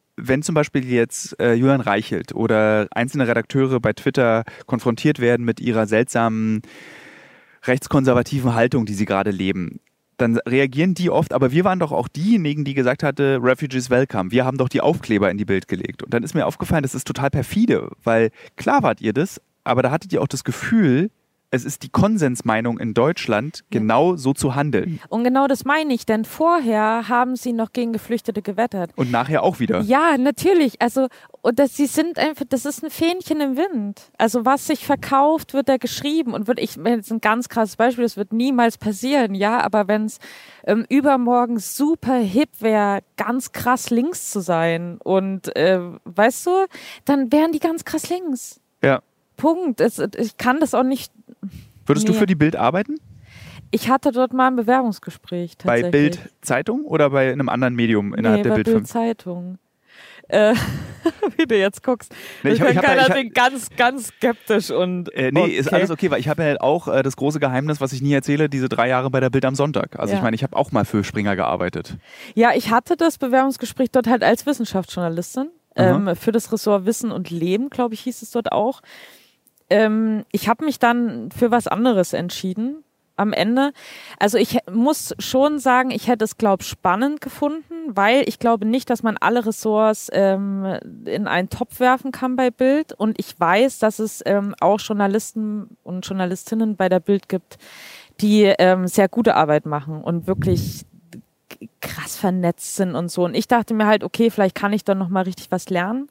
wenn zum Beispiel jetzt äh, Julian Reichelt oder einzelne Redakteure bei Twitter konfrontiert werden mit ihrer seltsamen rechtskonservativen Haltung, die sie gerade leben, dann reagieren die oft, aber wir waren doch auch diejenigen, die gesagt hatte, Refugees welcome. Wir haben doch die Aufkleber in die Bild gelegt. Und dann ist mir aufgefallen, das ist total perfide, weil klar wart ihr das, aber da hattet ihr auch das Gefühl, es ist die Konsensmeinung in Deutschland, genau so zu handeln. Und genau das meine ich, denn vorher haben sie noch gegen Geflüchtete gewettert. Und nachher auch wieder. Ja, natürlich. Also, und das, sie sind einfach, das ist ein Fähnchen im Wind. Also, was sich verkauft, wird da geschrieben. Und wird, ich, jetzt ein ganz krasses Beispiel, das wird niemals passieren, ja, aber wenn es ähm, übermorgen super hip wäre, ganz krass links zu sein und, äh, weißt du, dann wären die ganz krass links. Ja. Punkt. Es, ich kann das auch nicht. Würdest nee. du für die Bild arbeiten? Ich hatte dort mal ein Bewerbungsgespräch. Bei Bild Zeitung oder bei einem anderen Medium innerhalb nee, der Bild, Bild Zeitung. Äh, *laughs* wie du jetzt guckst. Nee, ich, hab, ich, ganz, ganz skeptisch und. Äh, nee, okay. ist alles okay, weil ich habe ja halt auch äh, das große Geheimnis, was ich nie erzähle, diese drei Jahre bei der Bild am Sonntag. Also ja. ich meine, ich habe auch mal für Springer gearbeitet. Ja, ich hatte das Bewerbungsgespräch dort halt als Wissenschaftsjournalistin ähm, für das Ressort Wissen und Leben, glaube ich, hieß es dort auch ähm, ich habe mich dann für was anderes entschieden am Ende. Also ich muss schon sagen, ich hätte es, glaube spannend gefunden, weil ich glaube nicht, dass man alle Ressorts ähm, in einen Topf werfen kann bei Bild. Und ich weiß, dass es ähm, auch Journalisten und Journalistinnen bei der Bild gibt, die ähm, sehr gute Arbeit machen und wirklich krass vernetzt sind und so. Und ich dachte mir halt, okay, vielleicht kann ich dann noch mal richtig was lernen.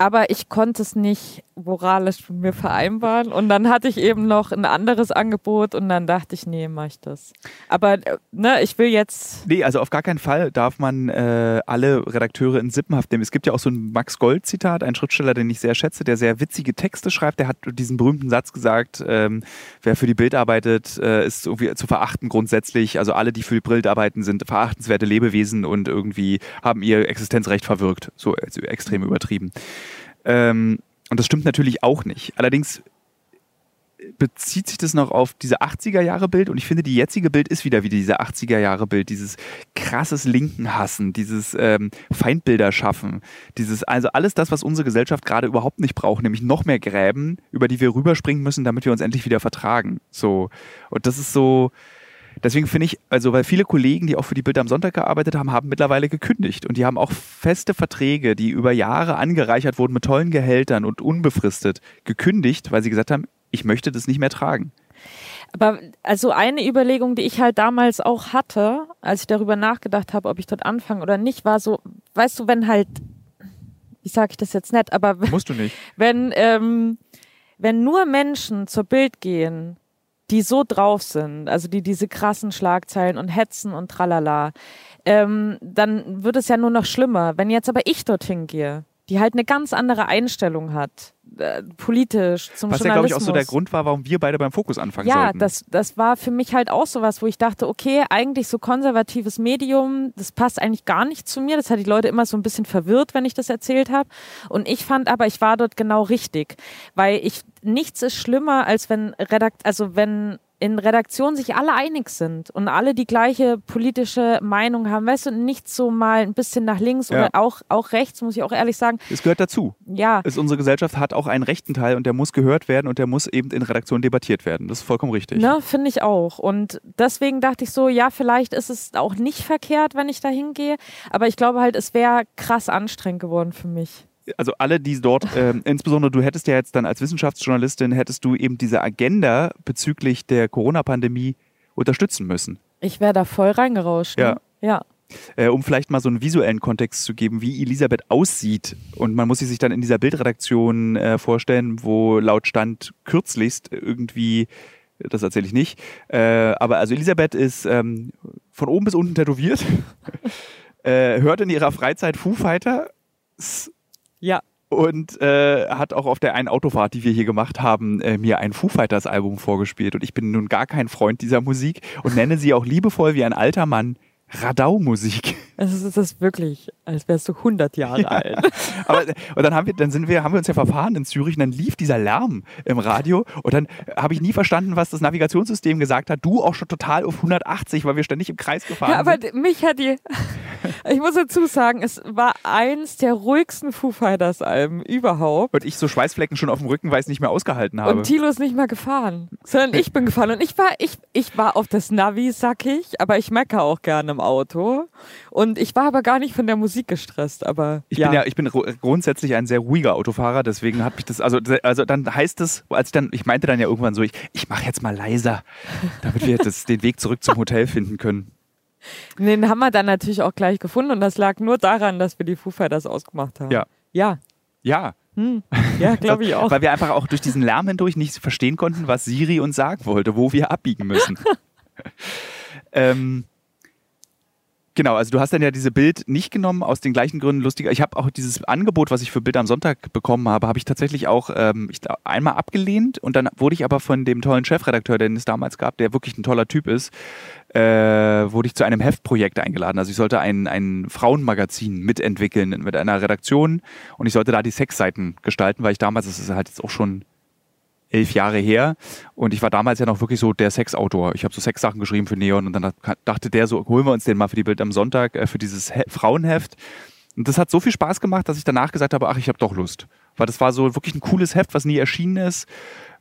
Aber ich konnte es nicht moralisch mit mir vereinbaren. Und dann hatte ich eben noch ein anderes Angebot und dann dachte ich, nee, mach ich das. Aber äh, ne, ich will jetzt. Nee, also auf gar keinen Fall darf man äh, alle Redakteure in Sippenhaft nehmen. Es gibt ja auch so ein Max Gold-Zitat, ein Schriftsteller, den ich sehr schätze, der sehr witzige Texte schreibt. Der hat diesen berühmten Satz gesagt, ähm, wer für die Bild arbeitet, äh, ist irgendwie zu verachten grundsätzlich. Also alle, die für die Bild arbeiten, sind verachtenswerte Lebewesen und irgendwie haben ihr Existenzrecht verwirkt. So also extrem übertrieben. Ähm, und das stimmt natürlich auch nicht. Allerdings bezieht sich das noch auf diese 80er Jahre Bild und ich finde, die jetzige Bild ist wieder wie diese 80er Jahre Bild, dieses krasses Linken hassen, dieses ähm, Feindbilder schaffen, dieses, also alles das, was unsere Gesellschaft gerade überhaupt nicht braucht, nämlich noch mehr Gräben, über die wir rüberspringen müssen, damit wir uns endlich wieder vertragen. So. Und das ist so, Deswegen finde ich, also weil viele Kollegen, die auch für die Bild am Sonntag gearbeitet haben, haben mittlerweile gekündigt und die haben auch feste Verträge, die über Jahre angereichert wurden mit tollen Gehältern und unbefristet gekündigt, weil sie gesagt haben, ich möchte das nicht mehr tragen. Aber also eine Überlegung, die ich halt damals auch hatte, als ich darüber nachgedacht habe, ob ich dort anfange oder nicht, war so, weißt du, wenn halt, wie sage ich das jetzt nett, aber musst du nicht, *laughs* wenn ähm, wenn nur Menschen zur Bild gehen, die so drauf sind, also die diese krassen Schlagzeilen und hetzen und tralala, ähm, dann wird es ja nur noch schlimmer. Wenn jetzt aber ich dorthin gehe, die halt eine ganz andere Einstellung hat, äh, politisch zum Was ja, glaube ich, auch so der Grund war, warum wir beide beim Fokus anfangen ja, sollten. Ja, das, das war für mich halt auch sowas, wo ich dachte, okay, eigentlich so konservatives Medium, das passt eigentlich gar nicht zu mir. Das hat die Leute immer so ein bisschen verwirrt, wenn ich das erzählt habe. Und ich fand aber, ich war dort genau richtig, weil ich nichts ist schlimmer, als wenn Redakt, also wenn in Redaktionen sich alle einig sind und alle die gleiche politische Meinung haben, weißt du, nicht so mal ein bisschen nach links ja. oder auch, auch rechts, muss ich auch ehrlich sagen. Es gehört dazu. Ja. Es, unsere Gesellschaft hat auch einen rechten Teil und der muss gehört werden und der muss eben in Redaktionen debattiert werden. Das ist vollkommen richtig. Ne, finde ich auch. Und deswegen dachte ich so, ja, vielleicht ist es auch nicht verkehrt, wenn ich da hingehe, aber ich glaube halt, es wäre krass anstrengend geworden für mich also alle, die dort, äh, insbesondere du hättest ja jetzt dann als Wissenschaftsjournalistin, hättest du eben diese Agenda bezüglich der Corona-Pandemie unterstützen müssen. Ich wäre da voll reingerauscht. Ne? Ja. Ja. Äh, um vielleicht mal so einen visuellen Kontext zu geben, wie Elisabeth aussieht. Und man muss sie sich dann in dieser Bildredaktion äh, vorstellen, wo laut Stand kürzlichst irgendwie, das erzähle ich nicht, äh, aber also Elisabeth ist ähm, von oben bis unten tätowiert, *laughs* äh, hört in ihrer Freizeit Foo Fighter, ja. Und äh, hat auch auf der einen Autofahrt, die wir hier gemacht haben, äh, mir ein Foo Fighters Album vorgespielt. Und ich bin nun gar kein Freund dieser Musik und nenne sie auch liebevoll wie ein alter Mann Radau-Musik. Es ist wirklich, als wärst du 100 Jahre ja. alt. *laughs* Aber und dann haben wir, dann sind wir, haben wir uns ja verfahren in Zürich und dann lief dieser Lärm im Radio und dann habe ich nie verstanden, was das Navigationssystem gesagt hat. Du auch schon total auf 180, weil wir ständig im Kreis gefahren ja, aber sind. mich hat die, *laughs* ich muss dazu sagen, es war eins der ruhigsten Foo Fighters Alben überhaupt. Und ich so Schweißflecken schon auf dem Rücken, weil ich es nicht mehr ausgehalten habe. Und Thilo ist nicht mehr gefahren, sondern *laughs* ich bin gefahren und ich war, ich, ich war auf das Navi, sag ich, aber ich meckere auch gerne im Auto. Und ich war aber gar nicht von der Musik gestresst, aber. Ich ja. bin ja, ich bin grundsätzlich ein sehr ruhiger Autofahrer, deswegen hat mich das, also, also dann heißt es, als ich dann, ich meinte dann ja irgendwann so, ich, ich mache jetzt mal leiser, damit wir das, den Weg zurück zum Hotel finden können. Den haben wir dann natürlich auch gleich gefunden und das lag nur daran, dass wir die Foo Fighters ausgemacht haben. Ja. Ja. Ja. Hm. Ja, *laughs* glaube ich auch. Weil wir einfach auch durch diesen Lärm hindurch nicht verstehen konnten, was Siri uns sagen wollte, wo wir abbiegen müssen. *laughs* ähm, Genau, also du hast dann ja diese Bild nicht genommen aus den gleichen Gründen lustiger. Ich habe auch dieses Angebot, was ich für Bild am Sonntag bekommen habe, habe ich tatsächlich auch ähm, ich einmal abgelehnt und dann wurde ich aber von dem tollen Chefredakteur, den es damals gab, der wirklich ein toller Typ ist, äh, wurde ich zu einem Heftprojekt eingeladen. Also ich sollte ein, ein Frauenmagazin mitentwickeln mit einer Redaktion und ich sollte da die Sexseiten gestalten, weil ich damals, das ist halt jetzt auch schon elf Jahre her. Und ich war damals ja noch wirklich so der Sexautor. Ich habe so Sexsachen geschrieben für Neon und dann dachte der so, holen wir uns den mal für die Bild am Sonntag, äh, für dieses He Frauenheft. Und das hat so viel Spaß gemacht, dass ich danach gesagt habe, ach, ich habe doch Lust. Weil das war so wirklich ein cooles Heft, was nie erschienen ist.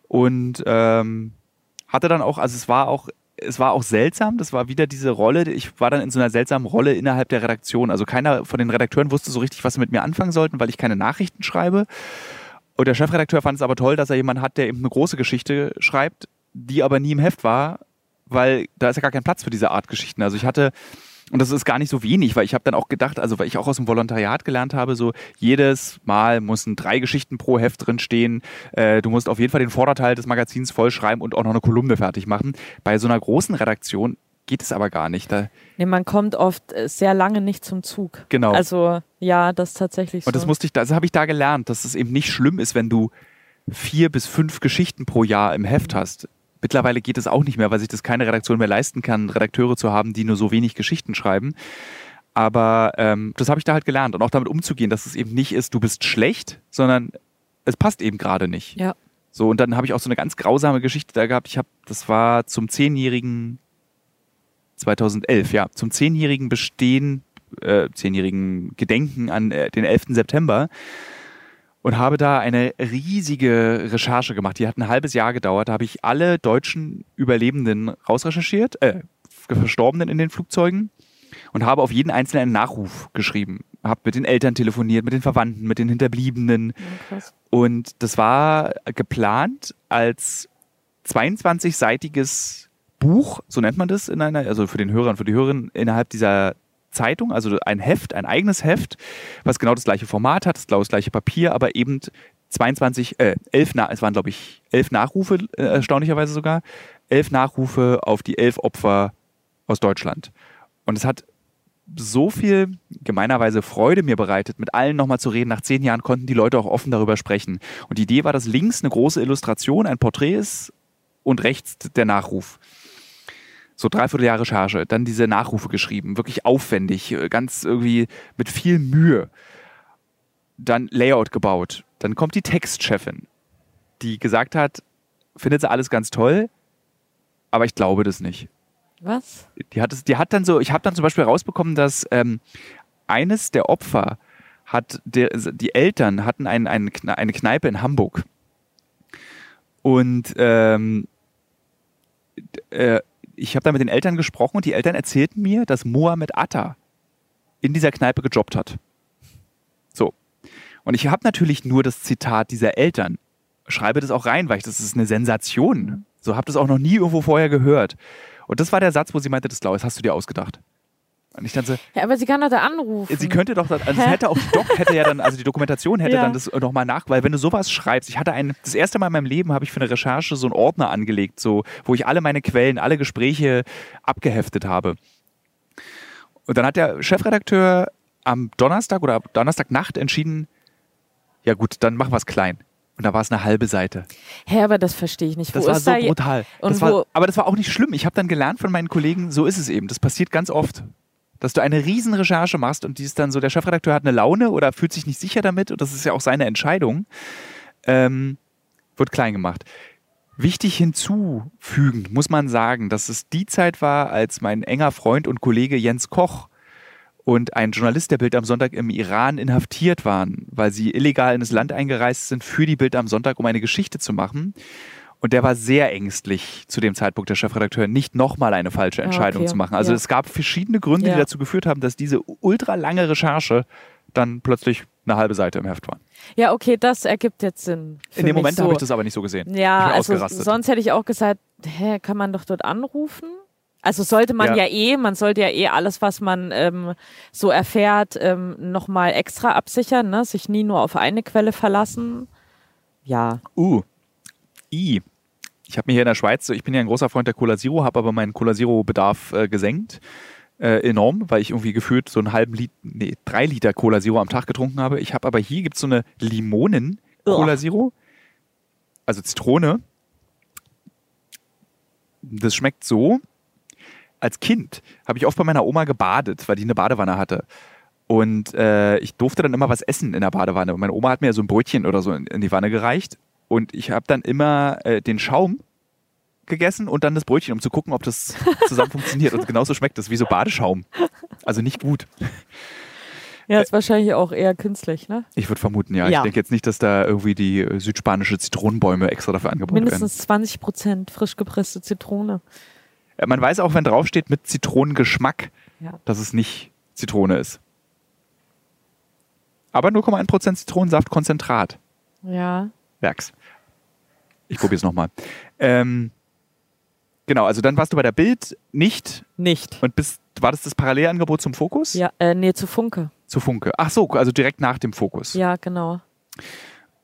Und ähm, hatte dann auch, also es war auch es war auch seltsam, das war wieder diese Rolle, ich war dann in so einer seltsamen Rolle innerhalb der Redaktion. Also keiner von den Redakteuren wusste so richtig, was sie mit mir anfangen sollten, weil ich keine Nachrichten schreibe. Und der Chefredakteur fand es aber toll, dass er jemanden hat, der eben eine große Geschichte schreibt, die aber nie im Heft war, weil da ist ja gar kein Platz für diese Art Geschichten. Also ich hatte Und das ist gar nicht so wenig, weil ich habe dann auch gedacht, also weil ich auch aus dem Volontariat gelernt habe, so jedes Mal müssen drei Geschichten pro Heft drin stehen. Äh, du musst auf jeden Fall den Vorderteil des Magazins vollschreiben und auch noch eine Kolumne fertig machen. Bei so einer großen Redaktion geht es aber gar nicht. Da nee, man kommt oft äh, sehr lange nicht zum Zug. Genau. Also ja, das ist tatsächlich so. Und das musste ich, das habe ich da gelernt, dass es eben nicht schlimm ist, wenn du vier bis fünf Geschichten pro Jahr im Heft hast. Mittlerweile geht es auch nicht mehr, weil sich das keine Redaktion mehr leisten kann, Redakteure zu haben, die nur so wenig Geschichten schreiben. Aber ähm, das habe ich da halt gelernt und auch damit umzugehen, dass es eben nicht ist, du bist schlecht, sondern es passt eben gerade nicht. Ja. So, und dann habe ich auch so eine ganz grausame Geschichte da gehabt. Ich habe, das war zum zehnjährigen 2011, ja, zum zehnjährigen Bestehen, äh, zehnjährigen Gedenken an äh, den 11. September und habe da eine riesige Recherche gemacht. Die hat ein halbes Jahr gedauert. Da habe ich alle deutschen Überlebenden rausrecherchiert, äh, Verstorbenen in den Flugzeugen und habe auf jeden einzelnen einen Nachruf geschrieben. Habe mit den Eltern telefoniert, mit den Verwandten, mit den Hinterbliebenen. Ja, und das war geplant als 22-seitiges Buch, so nennt man das in einer, also für den Hörer und für die Hörerin innerhalb dieser Zeitung, also ein Heft, ein eigenes Heft, was genau das gleiche Format hat, das gleiche Papier, aber eben 22, äh, elf, es waren glaube ich elf Nachrufe, äh, erstaunlicherweise sogar, elf Nachrufe auf die elf Opfer aus Deutschland. Und es hat so viel gemeinerweise Freude mir bereitet, mit allen nochmal zu reden. Nach zehn Jahren konnten die Leute auch offen darüber sprechen. Und die Idee war, dass links eine große Illustration, ein Porträt ist und rechts der Nachruf so dreiviertel Jahre Recherche, dann diese Nachrufe geschrieben, wirklich aufwendig, äh, ganz irgendwie mit viel Mühe. Dann Layout gebaut. Dann kommt die Textchefin, die gesagt hat, findet sie alles ganz toll, aber ich glaube das nicht. Was? Die hat, es, die hat dann so, ich habe dann zum Beispiel rausbekommen, dass ähm, eines der Opfer hat, der, die Eltern hatten ein, ein, eine Kneipe in Hamburg. Und ähm, äh, ich habe da mit den Eltern gesprochen und die Eltern erzählten mir, dass Mohamed Atta in dieser Kneipe gejobbt hat. So. Und ich habe natürlich nur das Zitat dieser Eltern. Schreibe das auch rein, weil ich das ist eine Sensation. So habe das auch noch nie irgendwo vorher gehört. Und das war der Satz, wo sie meinte, das glaube, hast du dir ausgedacht. Und ich so, ja, aber sie kann doch da anrufen. Sie könnte doch, also hätte auch die Doc hätte ja dann, also die Dokumentation hätte ja. dann das nochmal nach, weil wenn du sowas schreibst, ich hatte ein, das erste Mal in meinem Leben habe ich für eine Recherche so einen Ordner angelegt, so, wo ich alle meine Quellen, alle Gespräche abgeheftet habe. Und dann hat der Chefredakteur am Donnerstag oder Donnerstagnacht entschieden, ja gut, dann machen wir es klein. Und da war es eine halbe Seite. Hä, aber das verstehe ich nicht. Wo das war so da brutal. Das war, aber das war auch nicht schlimm. Ich habe dann gelernt von meinen Kollegen, so ist es eben. Das passiert ganz oft dass du eine riesen Recherche machst und die ist dann so, der Chefredakteur hat eine Laune oder fühlt sich nicht sicher damit und das ist ja auch seine Entscheidung, ähm, wird klein gemacht. Wichtig hinzufügen muss man sagen, dass es die Zeit war, als mein enger Freund und Kollege Jens Koch und ein Journalist der Bild am Sonntag im Iran inhaftiert waren, weil sie illegal in das Land eingereist sind für die Bild am Sonntag, um eine Geschichte zu machen. Und der war sehr ängstlich zu dem Zeitpunkt, der Chefredakteur, nicht nochmal eine falsche ah, Entscheidung okay. zu machen. Also ja. es gab verschiedene Gründe, ja. die dazu geführt haben, dass diese ultra lange Recherche dann plötzlich eine halbe Seite im Heft war. Ja, okay, das ergibt jetzt Sinn. In dem Moment so. habe ich das aber nicht so gesehen. Ja, also sonst hätte ich auch gesagt, hä, kann man doch dort anrufen? Also sollte man ja. ja, eh, man sollte ja eh alles, was man ähm, so erfährt, ähm, nochmal extra absichern, ne? sich nie nur auf eine Quelle verlassen. Ja. Uh, I. Ich habe mir hier in der Schweiz, ich bin ja ein großer Freund der Cola Zero, habe aber meinen Cola Zero Bedarf äh, gesenkt. Äh, enorm, weil ich irgendwie gefühlt so einen halben Liter, nee, drei Liter Cola Zero am Tag getrunken habe. Ich habe aber hier gibt es so eine Limonen Cola Zero, also Zitrone. Das schmeckt so. Als Kind habe ich oft bei meiner Oma gebadet, weil die eine Badewanne hatte. Und äh, ich durfte dann immer was essen in der Badewanne. Und meine Oma hat mir so ein Brötchen oder so in, in die Wanne gereicht. Und ich habe dann immer äh, den Schaum gegessen und dann das Brötchen, um zu gucken, ob das zusammen funktioniert. Und genauso schmeckt das wie so Badeschaum. Also nicht gut. Ja, ist wahrscheinlich auch eher künstlich, ne? Ich würde vermuten, ja. ja. Ich denke jetzt nicht, dass da irgendwie die äh, südspanische Zitronenbäume extra dafür angebaut Mindestens werden. Mindestens 20 Prozent frisch gepresste Zitrone. Ja, man weiß auch, wenn draufsteht mit Zitronengeschmack, ja. dass es nicht Zitrone ist. Aber 0,1 Prozent Zitronensaftkonzentrat. Ja. Werks. Ich probiere es nochmal. Ähm, genau, also dann warst du bei der Bild nicht. Nicht. Und bist war das das Parallelangebot zum Fokus? Ja, äh, nee, zu Funke. Zu Funke. Ach so, also direkt nach dem Fokus. Ja, genau.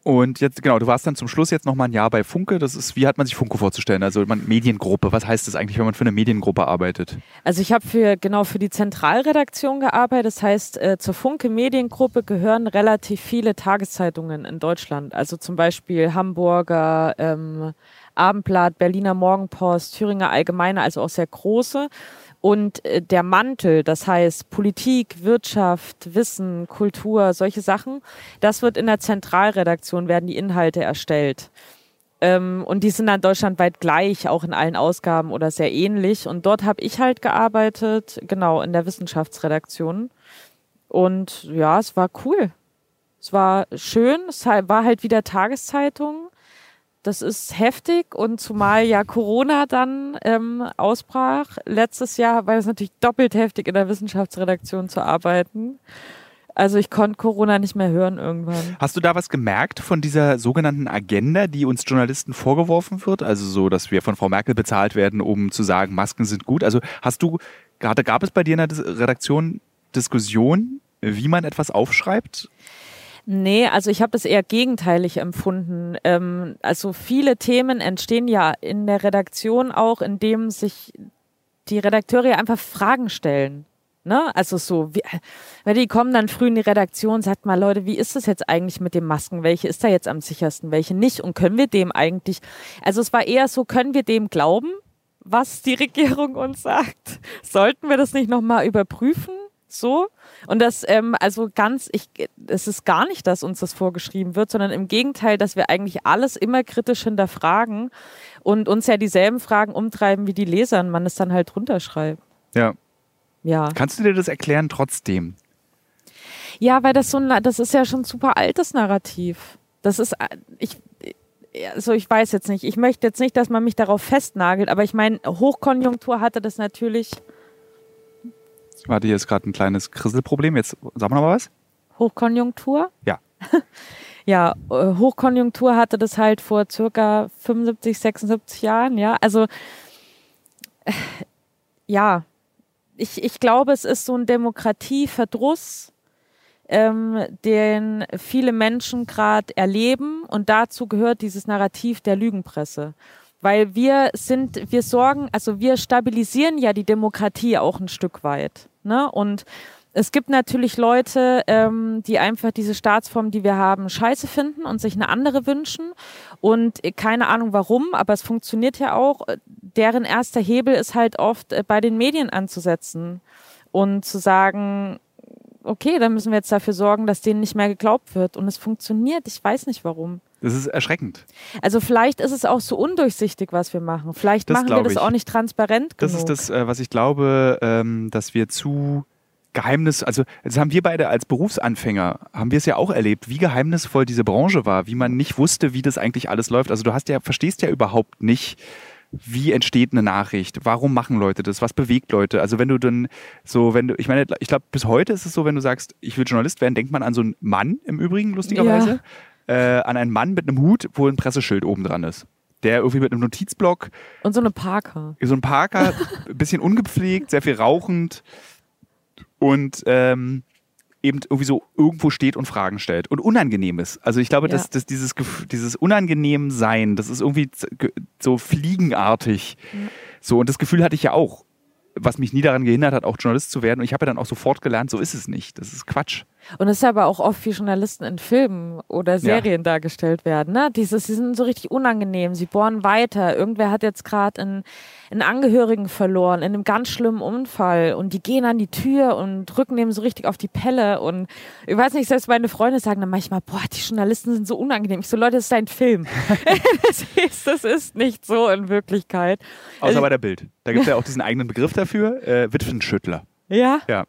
Und jetzt, genau, du warst dann zum Schluss jetzt nochmal ein Jahr bei Funke. Das ist, wie hat man sich Funke vorzustellen? Also man, Mediengruppe, was heißt das eigentlich, wenn man für eine Mediengruppe arbeitet? Also ich habe für genau für die Zentralredaktion gearbeitet. Das heißt, äh, zur Funke Mediengruppe gehören relativ viele Tageszeitungen in Deutschland. Also zum Beispiel Hamburger, ähm, Abendblatt, Berliner Morgenpost, Thüringer Allgemeine, also auch sehr große. Und äh, der Mantel, das heißt Politik, Wirtschaft, Wissen, Kultur, solche Sachen, das wird in der Zentralredaktion, werden die Inhalte erstellt. Ähm, und die sind dann deutschlandweit gleich, auch in allen Ausgaben oder sehr ähnlich. Und dort habe ich halt gearbeitet, genau, in der Wissenschaftsredaktion. Und ja, es war cool. Es war schön, es war halt wieder Tageszeitung. Das ist heftig und zumal ja Corona dann ähm, ausbrach letztes Jahr, war es natürlich doppelt heftig in der Wissenschaftsredaktion zu arbeiten. Also ich konnte Corona nicht mehr hören irgendwann. Hast du da was gemerkt von dieser sogenannten Agenda, die uns Journalisten vorgeworfen wird? Also so, dass wir von Frau Merkel bezahlt werden, um zu sagen, Masken sind gut. Also hast du, gerade gab es bei dir in der Redaktion Diskussion, wie man etwas aufschreibt? Nee, also ich habe das eher gegenteilig empfunden. Ähm, also viele Themen entstehen ja in der Redaktion auch, indem sich die Redakteure einfach Fragen stellen. Ne? Also so, wie, weil die kommen dann früh in die Redaktion, sagt mal, Leute, wie ist das jetzt eigentlich mit den Masken? Welche ist da jetzt am sichersten, welche nicht? Und können wir dem eigentlich, also es war eher so, können wir dem glauben, was die *laughs* Regierung uns sagt? Sollten wir das nicht nochmal überprüfen? So. Und das, ähm, also ganz, ich, es ist gar nicht, dass uns das vorgeschrieben wird, sondern im Gegenteil, dass wir eigentlich alles immer kritisch hinterfragen und uns ja dieselben Fragen umtreiben wie die Leser und man es dann halt runterschreibt. Ja. Ja. Kannst du dir das erklären trotzdem? Ja, weil das so ein, das ist ja schon ein super altes Narrativ. Das ist, ich, also ich weiß jetzt nicht, ich möchte jetzt nicht, dass man mich darauf festnagelt, aber ich meine, Hochkonjunktur hatte das natürlich Warte, hier ist gerade ein kleines Krisselproblem. Jetzt sagen wir noch mal was. Hochkonjunktur? Ja. *laughs* ja, äh, Hochkonjunktur hatte das halt vor circa 75, 76 Jahren, ja. Also, äh, ja, ich, ich glaube, es ist so ein Demokratieverdruss, ähm, den viele Menschen gerade erleben. Und dazu gehört dieses Narrativ der Lügenpresse weil wir sind, wir sorgen, also wir stabilisieren ja die Demokratie auch ein Stück weit. Ne? Und es gibt natürlich Leute, ähm, die einfach diese Staatsform, die wir haben, scheiße finden und sich eine andere wünschen. Und keine Ahnung warum, aber es funktioniert ja auch. Deren erster Hebel ist halt oft äh, bei den Medien anzusetzen und zu sagen, okay, dann müssen wir jetzt dafür sorgen, dass denen nicht mehr geglaubt wird. Und es funktioniert. Ich weiß nicht warum. Das ist erschreckend. Also vielleicht ist es auch so undurchsichtig, was wir machen. Vielleicht das machen wir das ich. auch nicht transparent genug. Das ist das, äh, was ich glaube, ähm, dass wir zu Geheimnis, also das haben wir beide als Berufsanfänger, haben wir es ja auch erlebt, wie geheimnisvoll diese Branche war, wie man nicht wusste, wie das eigentlich alles läuft. Also du hast ja, verstehst ja überhaupt nicht, wie entsteht eine Nachricht? Warum machen Leute das? Was bewegt Leute? Also wenn du dann so, wenn du, ich meine, ich glaube, bis heute ist es so, wenn du sagst, ich will Journalist werden, denkt man an so einen Mann im Übrigen, lustigerweise. Ja äh, an einen Mann mit einem Hut, wo ein Presseschild oben dran ist. Der irgendwie mit einem Notizblock. Und so eine Parker. So ein Parker, ein *laughs* bisschen ungepflegt, sehr viel rauchend und ähm, eben irgendwie so irgendwo steht und Fragen stellt und unangenehm ist. Also ich glaube, ja. dass, dass dieses, dieses unangenehm Sein, das ist irgendwie so fliegenartig. Mhm. So, und das Gefühl hatte ich ja auch was mich nie daran gehindert hat, auch Journalist zu werden. Und ich habe ja dann auch sofort gelernt, so ist es nicht. Das ist Quatsch. Und es ist aber auch oft, wie Journalisten in Filmen oder Serien ja. dargestellt werden. Ne? Dieses, sie sind so richtig unangenehm, sie bohren weiter. Irgendwer hat jetzt gerade einen, einen Angehörigen verloren in einem ganz schlimmen Unfall und die gehen an die Tür und drücken dem so richtig auf die Pelle. Und ich weiß nicht, selbst meine Freunde sagen dann manchmal, boah, die Journalisten sind so unangenehm. Ich so, Leute, das ist ein Film. *laughs* *laughs* das, ist, das ist nicht so in Wirklichkeit. Außer also, bei der Bild. Da gibt es ja auch diesen eigenen Begriff dafür, äh, Witwenschüttler. Ja? Ja.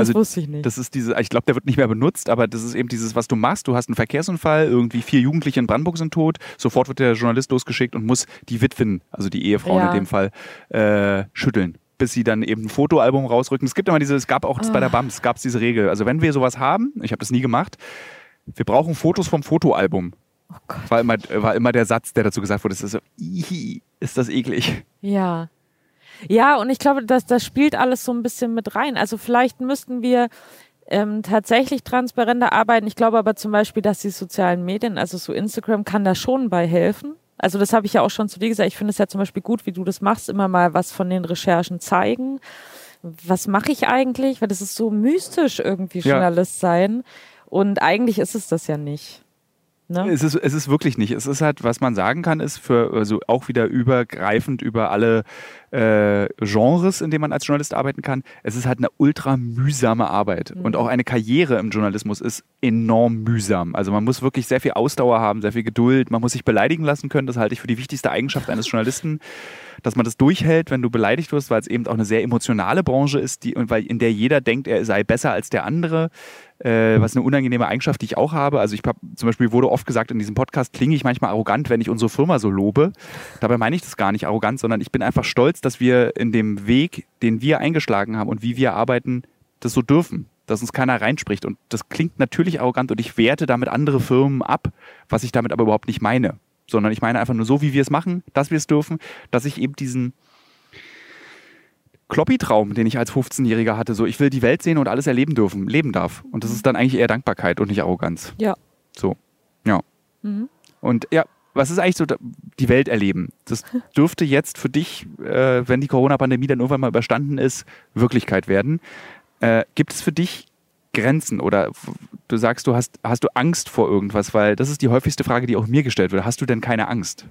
Das also, wusste ich nicht. Das ist diese, ich glaube, der wird nicht mehr benutzt, aber das ist eben dieses, was du machst. Du hast einen Verkehrsunfall, irgendwie vier Jugendliche in Brandenburg sind tot. Sofort wird der Journalist losgeschickt und muss die Witwen, also die Ehefrauen ja. in dem Fall, äh, schütteln bis sie dann eben ein Fotoalbum rausrücken. Es gibt immer diese, es gab auch oh. bei der ah. BAMS, gab es diese Regel. Also wenn wir sowas haben, ich habe das nie gemacht, wir brauchen Fotos vom Fotoalbum. Oh Gott. War immer, war immer der Satz, der dazu gesagt wurde, ist, so, ist das eklig. Ja. Ja, und ich glaube, dass das spielt alles so ein bisschen mit rein. Also vielleicht müssten wir ähm, tatsächlich transparenter arbeiten. Ich glaube aber zum Beispiel, dass die sozialen Medien, also so Instagram, kann da schon bei helfen. Also das habe ich ja auch schon zu dir gesagt. Ich finde es ja zum Beispiel gut, wie du das machst, immer mal was von den Recherchen zeigen. Was mache ich eigentlich? Weil das ist so mystisch irgendwie Journalist sein. Und eigentlich ist es das ja nicht. Ne? Es, ist, es ist wirklich nicht. Es ist halt, was man sagen kann, ist für also auch wieder übergreifend über alle äh, Genres, in denen man als Journalist arbeiten kann. Es ist halt eine ultra mühsame Arbeit. Mhm. Und auch eine Karriere im Journalismus ist enorm mühsam. Also man muss wirklich sehr viel Ausdauer haben, sehr viel Geduld. Man muss sich beleidigen lassen können. Das halte ich für die wichtigste Eigenschaft eines Journalisten dass man das durchhält, wenn du beleidigt wirst, weil es eben auch eine sehr emotionale Branche ist, die, weil in der jeder denkt, er sei besser als der andere. Äh, was eine unangenehme Eigenschaft, die ich auch habe. Also ich habe zum Beispiel wurde oft gesagt in diesem Podcast, klinge ich manchmal arrogant, wenn ich unsere Firma so lobe. Dabei meine ich das gar nicht arrogant, sondern ich bin einfach stolz, dass wir in dem Weg, den wir eingeschlagen haben und wie wir arbeiten, das so dürfen dass uns keiner reinspricht. Und das klingt natürlich arrogant und ich werte damit andere Firmen ab, was ich damit aber überhaupt nicht meine sondern ich meine einfach nur so, wie wir es machen, dass wir es dürfen, dass ich eben diesen Kloppi-Traum, den ich als 15-Jähriger hatte, so ich will die Welt sehen und alles erleben dürfen, leben darf. Und das ist dann eigentlich eher Dankbarkeit und nicht Arroganz. Ja. So, ja. Mhm. Und ja, was ist eigentlich so die Welt erleben? Das *laughs* dürfte jetzt für dich, äh, wenn die Corona-Pandemie dann irgendwann mal überstanden ist, Wirklichkeit werden. Äh, gibt es für dich Grenzen oder du sagst, du hast, hast du Angst vor irgendwas? Weil das ist die häufigste Frage, die auch mir gestellt wird. Hast du denn keine Angst?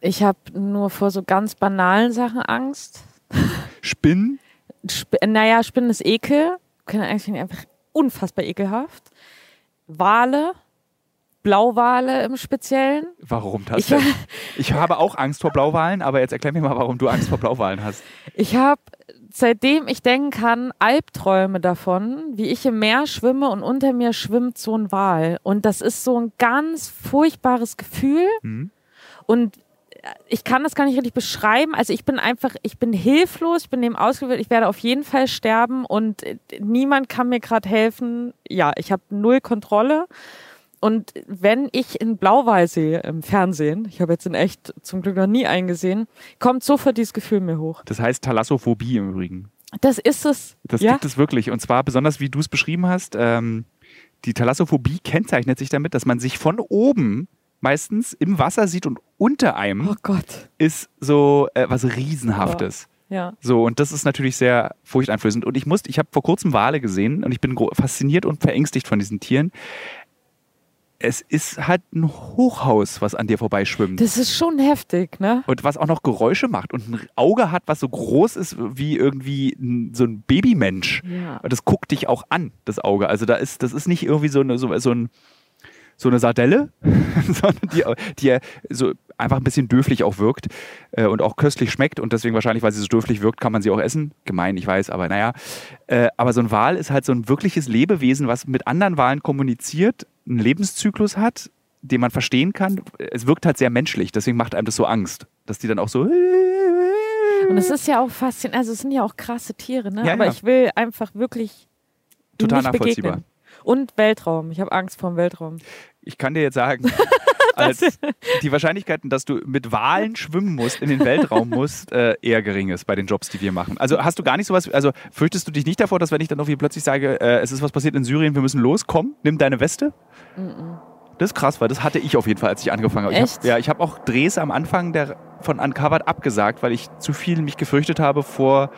Ich habe nur vor so ganz banalen Sachen Angst. Spinnen? Sp naja, Spinnen ist Ekel. Können eigentlich einfach unfassbar ekelhaft. Wale, Blauwale im Speziellen. Warum das ich, denn? Ich habe auch Angst vor Blauwalen, aber jetzt erklär mir mal, warum du Angst vor Blauwalen hast. Ich habe seitdem ich denken kann, Albträume davon, wie ich im Meer schwimme und unter mir schwimmt so ein Wal. Und das ist so ein ganz furchtbares Gefühl. Mhm. Und ich kann das gar nicht richtig beschreiben. Also ich bin einfach, ich bin hilflos, ich bin dem ausgewählt, ich werde auf jeden Fall sterben und niemand kann mir gerade helfen. Ja, ich habe null Kontrolle. Und wenn ich in Blauwal sehe im Fernsehen, ich habe jetzt in echt zum Glück noch nie eingesehen, kommt sofort dieses Gefühl mir hoch. Das heißt Thalassophobie im Übrigen. Das ist es. Das ja? gibt es wirklich. Und zwar besonders, wie du es beschrieben hast, ähm, die Thalassophobie kennzeichnet sich damit, dass man sich von oben meistens im Wasser sieht und unter einem oh ist so äh, was Riesenhaftes. Oh. Ja. So, und das ist natürlich sehr furchteinflößend. Und ich musste, ich habe vor kurzem Wale gesehen und ich bin fasziniert und verängstigt von diesen Tieren es ist halt ein Hochhaus, was an dir vorbeischwimmt. Das ist schon heftig, ne? Und was auch noch Geräusche macht und ein Auge hat, was so groß ist wie irgendwie so ein Babymensch. Ja. Und das guckt dich auch an, das Auge. Also da ist, das ist nicht irgendwie so, eine, so, so, ein, so eine Sardelle, *laughs* sondern die, die so einfach ein bisschen dürflich auch wirkt äh, und auch köstlich schmeckt und deswegen wahrscheinlich, weil sie so dürflich wirkt, kann man sie auch essen. Gemein, ich weiß, aber naja. Äh, aber so ein Wal ist halt so ein wirkliches Lebewesen, was mit anderen Walen kommuniziert, einen Lebenszyklus hat, den man verstehen kann. Es wirkt halt sehr menschlich, deswegen macht einem das so Angst, dass die dann auch so. Und es ist ja auch faszinierend, also es sind ja auch krasse Tiere, ne? Ja, Aber ja. ich will einfach wirklich. Total nachvollziehbar. Begegnen. Und Weltraum. Ich habe Angst vor dem Weltraum. Ich kann dir jetzt sagen, *laughs* als die Wahrscheinlichkeiten, dass du mit Walen schwimmen musst, in den Weltraum musst, äh, eher gering ist bei den Jobs, die wir machen. Also hast du gar nicht sowas, also fürchtest du dich nicht davor, dass wenn ich dann irgendwie plötzlich sage, äh, es ist was passiert in Syrien, wir müssen loskommen, nimm deine Weste? Mm Das ist krass, weil das hatte ich auf jeden Fall, als ich angefangen habe. Echt? Ich hab, ja, ich habe auch Drehs am Anfang der, von Uncovered abgesagt, weil ich zu viel mich gefürchtet habe vor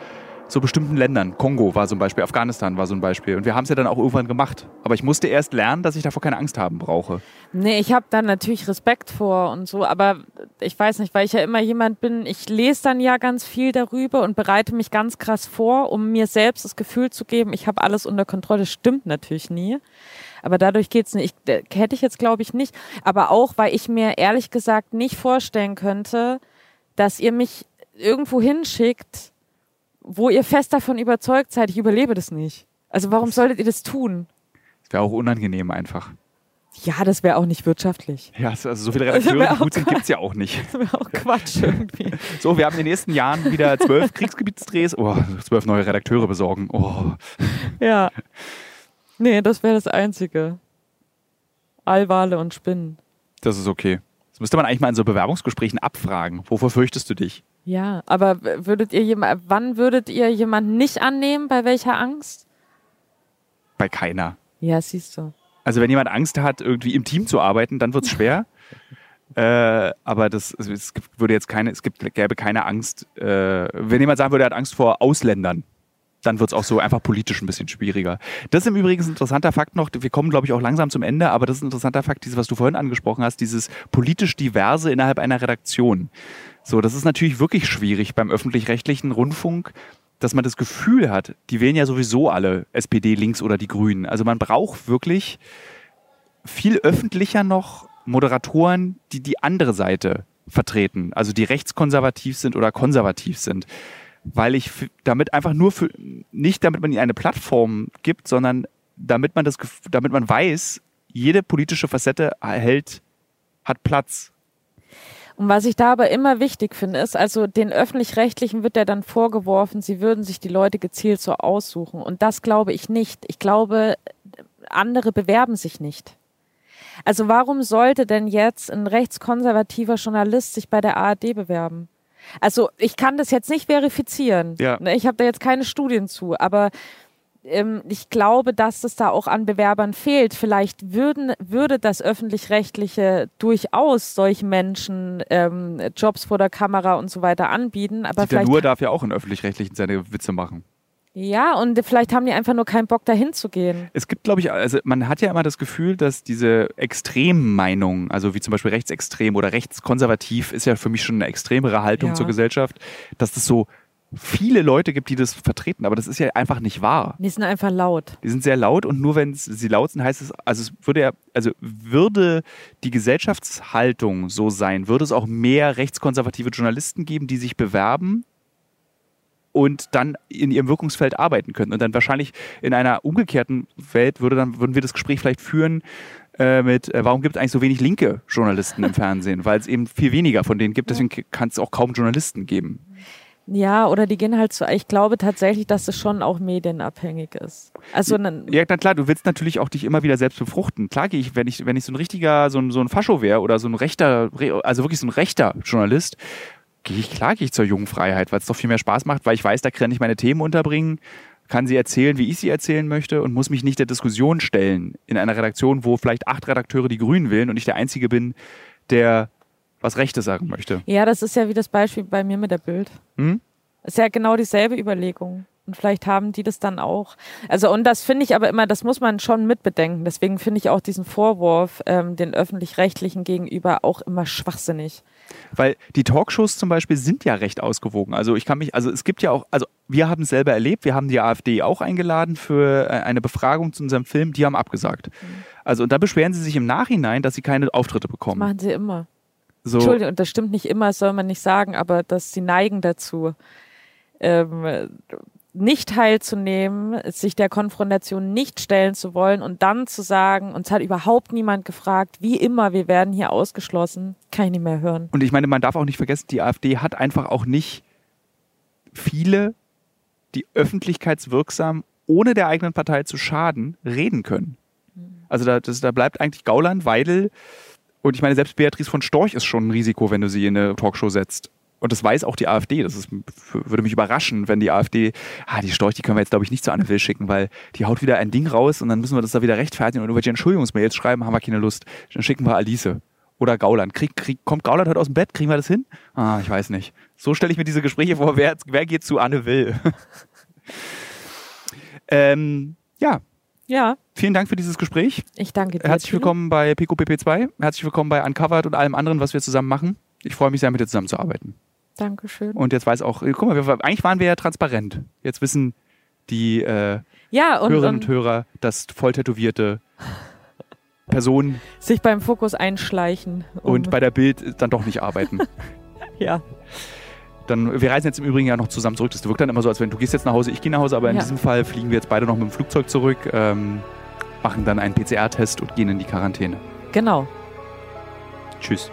so bestimmten Ländern. Kongo war so ein Beispiel, Afghanistan war so ein Beispiel. Und wir haben es ja dann auch irgendwann gemacht. Aber ich musste erst lernen, dass ich davor keine Angst haben brauche. Nee, ich habe dann natürlich Respekt vor und so, aber ich weiß nicht, weil ich ja immer jemand bin, ich lese dann ja ganz viel darüber und bereite mich ganz krass vor, um mir selbst das Gefühl zu geben, ich habe alles unter Kontrolle. Stimmt natürlich nie. Aber dadurch geht's nicht. Ich, äh, hätte ich jetzt, glaube ich, nicht. Aber auch, weil ich mir ehrlich gesagt nicht vorstellen könnte, dass ihr mich irgendwo hinschickt, wo ihr fest davon überzeugt seid, ich überlebe das nicht. Also warum solltet ihr das tun? Das wäre auch unangenehm einfach. Ja, das wäre auch nicht wirtschaftlich. Ja, also so viele *laughs* Redakteure, die gut sind, gibt es ja auch nicht. Das wäre auch Quatsch irgendwie. *laughs* So, wir haben in den nächsten Jahren wieder zwölf *laughs* Kriegsgebietsdrehs. Oh, zwölf neue Redakteure besorgen. Oh. Ja. Nee, das wäre das Einzige. Allwale und Spinnen. Das ist okay. Das müsste man eigentlich mal in so Bewerbungsgesprächen abfragen. Wovor fürchtest du dich? Ja, aber würdet ihr jemand, wann würdet ihr jemanden nicht annehmen? Bei welcher Angst? Bei keiner. Ja, siehst du. Also wenn jemand Angst hat, irgendwie im Team zu arbeiten, dann wird es schwer. *laughs* äh, aber das, also es gibt, würde jetzt keine, es gibt, gäbe keine Angst. Äh, wenn jemand sagen würde, er hat Angst vor Ausländern, dann wird es auch so einfach politisch ein bisschen schwieriger. Das ist im Übrigen ein interessanter Fakt noch. Wir kommen, glaube ich, auch langsam zum Ende, aber das ist ein interessanter Fakt, dieses, was du vorhin angesprochen hast, dieses politisch Diverse innerhalb einer Redaktion. So, das ist natürlich wirklich schwierig beim öffentlich-rechtlichen Rundfunk, dass man das Gefühl hat, die wählen ja sowieso alle SPD links oder die Grünen. Also man braucht wirklich viel öffentlicher noch Moderatoren, die die andere Seite vertreten, also die rechtskonservativ sind oder konservativ sind weil ich damit einfach nur für, nicht damit man ihnen eine Plattform gibt, sondern damit man das, damit man weiß, jede politische Facette erhält, hat Platz. Und was ich da aber immer wichtig finde, ist, also den öffentlich-rechtlichen wird ja dann vorgeworfen, sie würden sich die Leute gezielt so aussuchen. Und das glaube ich nicht. Ich glaube, andere bewerben sich nicht. Also warum sollte denn jetzt ein rechtskonservativer Journalist sich bei der ARD bewerben? Also ich kann das jetzt nicht verifizieren. Ja. Ne, ich habe da jetzt keine Studien zu, aber ähm, ich glaube, dass es da auch an Bewerbern fehlt. Vielleicht würden, würde das öffentlich-rechtliche durchaus solchen Menschen ähm, Jobs vor der Kamera und so weiter anbieten. Aber Dieter Nur darf ja auch in öffentlich-rechtlichen seine Witze machen. Ja, und vielleicht haben die einfach nur keinen Bock, dahin zu gehen. Es gibt, glaube ich, also man hat ja immer das Gefühl, dass diese Extremmeinungen, also wie zum Beispiel rechtsextrem oder rechtskonservativ, ist ja für mich schon eine extremere Haltung ja. zur Gesellschaft, dass das so viele Leute gibt, die das vertreten, aber das ist ja einfach nicht wahr. Die sind einfach laut. Die sind sehr laut und nur wenn sie laut sind, heißt es, also es würde ja, also würde die Gesellschaftshaltung so sein, würde es auch mehr rechtskonservative Journalisten geben, die sich bewerben und dann in ihrem Wirkungsfeld arbeiten können. Und dann wahrscheinlich in einer umgekehrten Welt würde dann, würden wir das Gespräch vielleicht führen äh, mit, äh, warum gibt es eigentlich so wenig linke Journalisten im Fernsehen? Weil es eben viel weniger von denen gibt, deswegen kann es auch kaum Journalisten geben. Ja, oder die gehen halt so. Ich glaube tatsächlich, dass es schon auch medienabhängig ist. Also ja, na klar, du willst natürlich auch dich immer wieder selbst befruchten. Klar gehe ich, wenn ich, wenn ich so ein richtiger, so ein, so ein Fascho wäre oder so ein rechter, also wirklich so ein rechter Journalist, gehe ich, klar gehe ich zur jungen Freiheit, weil es doch viel mehr Spaß macht, weil ich weiß, da kann ich meine Themen unterbringen, kann sie erzählen, wie ich sie erzählen möchte und muss mich nicht der Diskussion stellen in einer Redaktion, wo vielleicht acht Redakteure die Grünen wählen und ich der Einzige bin, der was Rechtes sagen möchte. Ja, das ist ja wie das Beispiel bei mir mit der Bild. Hm? Ist ja genau dieselbe Überlegung. Und vielleicht haben die das dann auch. Also, und das finde ich aber immer, das muss man schon mitbedenken. Deswegen finde ich auch diesen Vorwurf ähm, den öffentlich-rechtlichen gegenüber auch immer schwachsinnig. Weil die Talkshows zum Beispiel sind ja recht ausgewogen. Also ich kann mich, also es gibt ja auch, also wir haben es selber erlebt, wir haben die AfD auch eingeladen für äh, eine Befragung zu unserem Film, die haben abgesagt. Mhm. Also und da beschweren sie sich im Nachhinein, dass sie keine Auftritte bekommen. Das machen sie immer. So. Entschuldigung, das stimmt nicht immer, soll man nicht sagen, aber dass sie neigen dazu. Ähm, nicht teilzunehmen, sich der Konfrontation nicht stellen zu wollen und dann zu sagen, uns hat überhaupt niemand gefragt, wie immer, wir werden hier ausgeschlossen, kann ich nicht mehr hören. Und ich meine, man darf auch nicht vergessen, die AfD hat einfach auch nicht viele, die öffentlichkeitswirksam, ohne der eigenen Partei zu schaden, reden können. Also da, das, da bleibt eigentlich Gauland, Weidel und ich meine, selbst Beatrice von Storch ist schon ein Risiko, wenn du sie in eine Talkshow setzt. Und das weiß auch die AfD. Das ist, würde mich überraschen, wenn die AfD, ah, die Storch, die können wir jetzt, glaube ich, nicht zu Anne Will schicken, weil die haut wieder ein Ding raus und dann müssen wir das da wieder rechtfertigen und irgendwelche Entschuldigungsmails schreiben, haben wir keine Lust. Dann schicken wir Alice. Oder Gauland. Krieg, krieg, kommt Gauland heute aus dem Bett? Kriegen wir das hin? Ah, ich weiß nicht. So stelle ich mir diese Gespräche vor. Wer, wer geht zu Anne Will? *laughs* ähm, ja. Ja. Vielen Dank für dieses Gespräch. Ich danke dir. Herzlich willkommen bei PicoPP 2. Herzlich willkommen bei Uncovered und allem anderen, was wir zusammen machen. Ich freue mich sehr, mit dir zusammenzuarbeiten. Dankeschön. Und jetzt weiß auch, guck mal, wir, eigentlich waren wir ja transparent. Jetzt wissen die äh, ja, und, Hörerinnen und, und Hörer, dass volltätowierte Personen sich beim Fokus einschleichen. Um und bei der Bild dann doch nicht arbeiten. *laughs* ja. Dann, wir reisen jetzt im Übrigen ja noch zusammen zurück. Das wirkt dann immer so, als wenn du gehst jetzt nach Hause, ich gehe nach Hause, aber in ja. diesem Fall fliegen wir jetzt beide noch mit dem Flugzeug zurück, ähm, machen dann einen PCR-Test und gehen in die Quarantäne. Genau. Tschüss.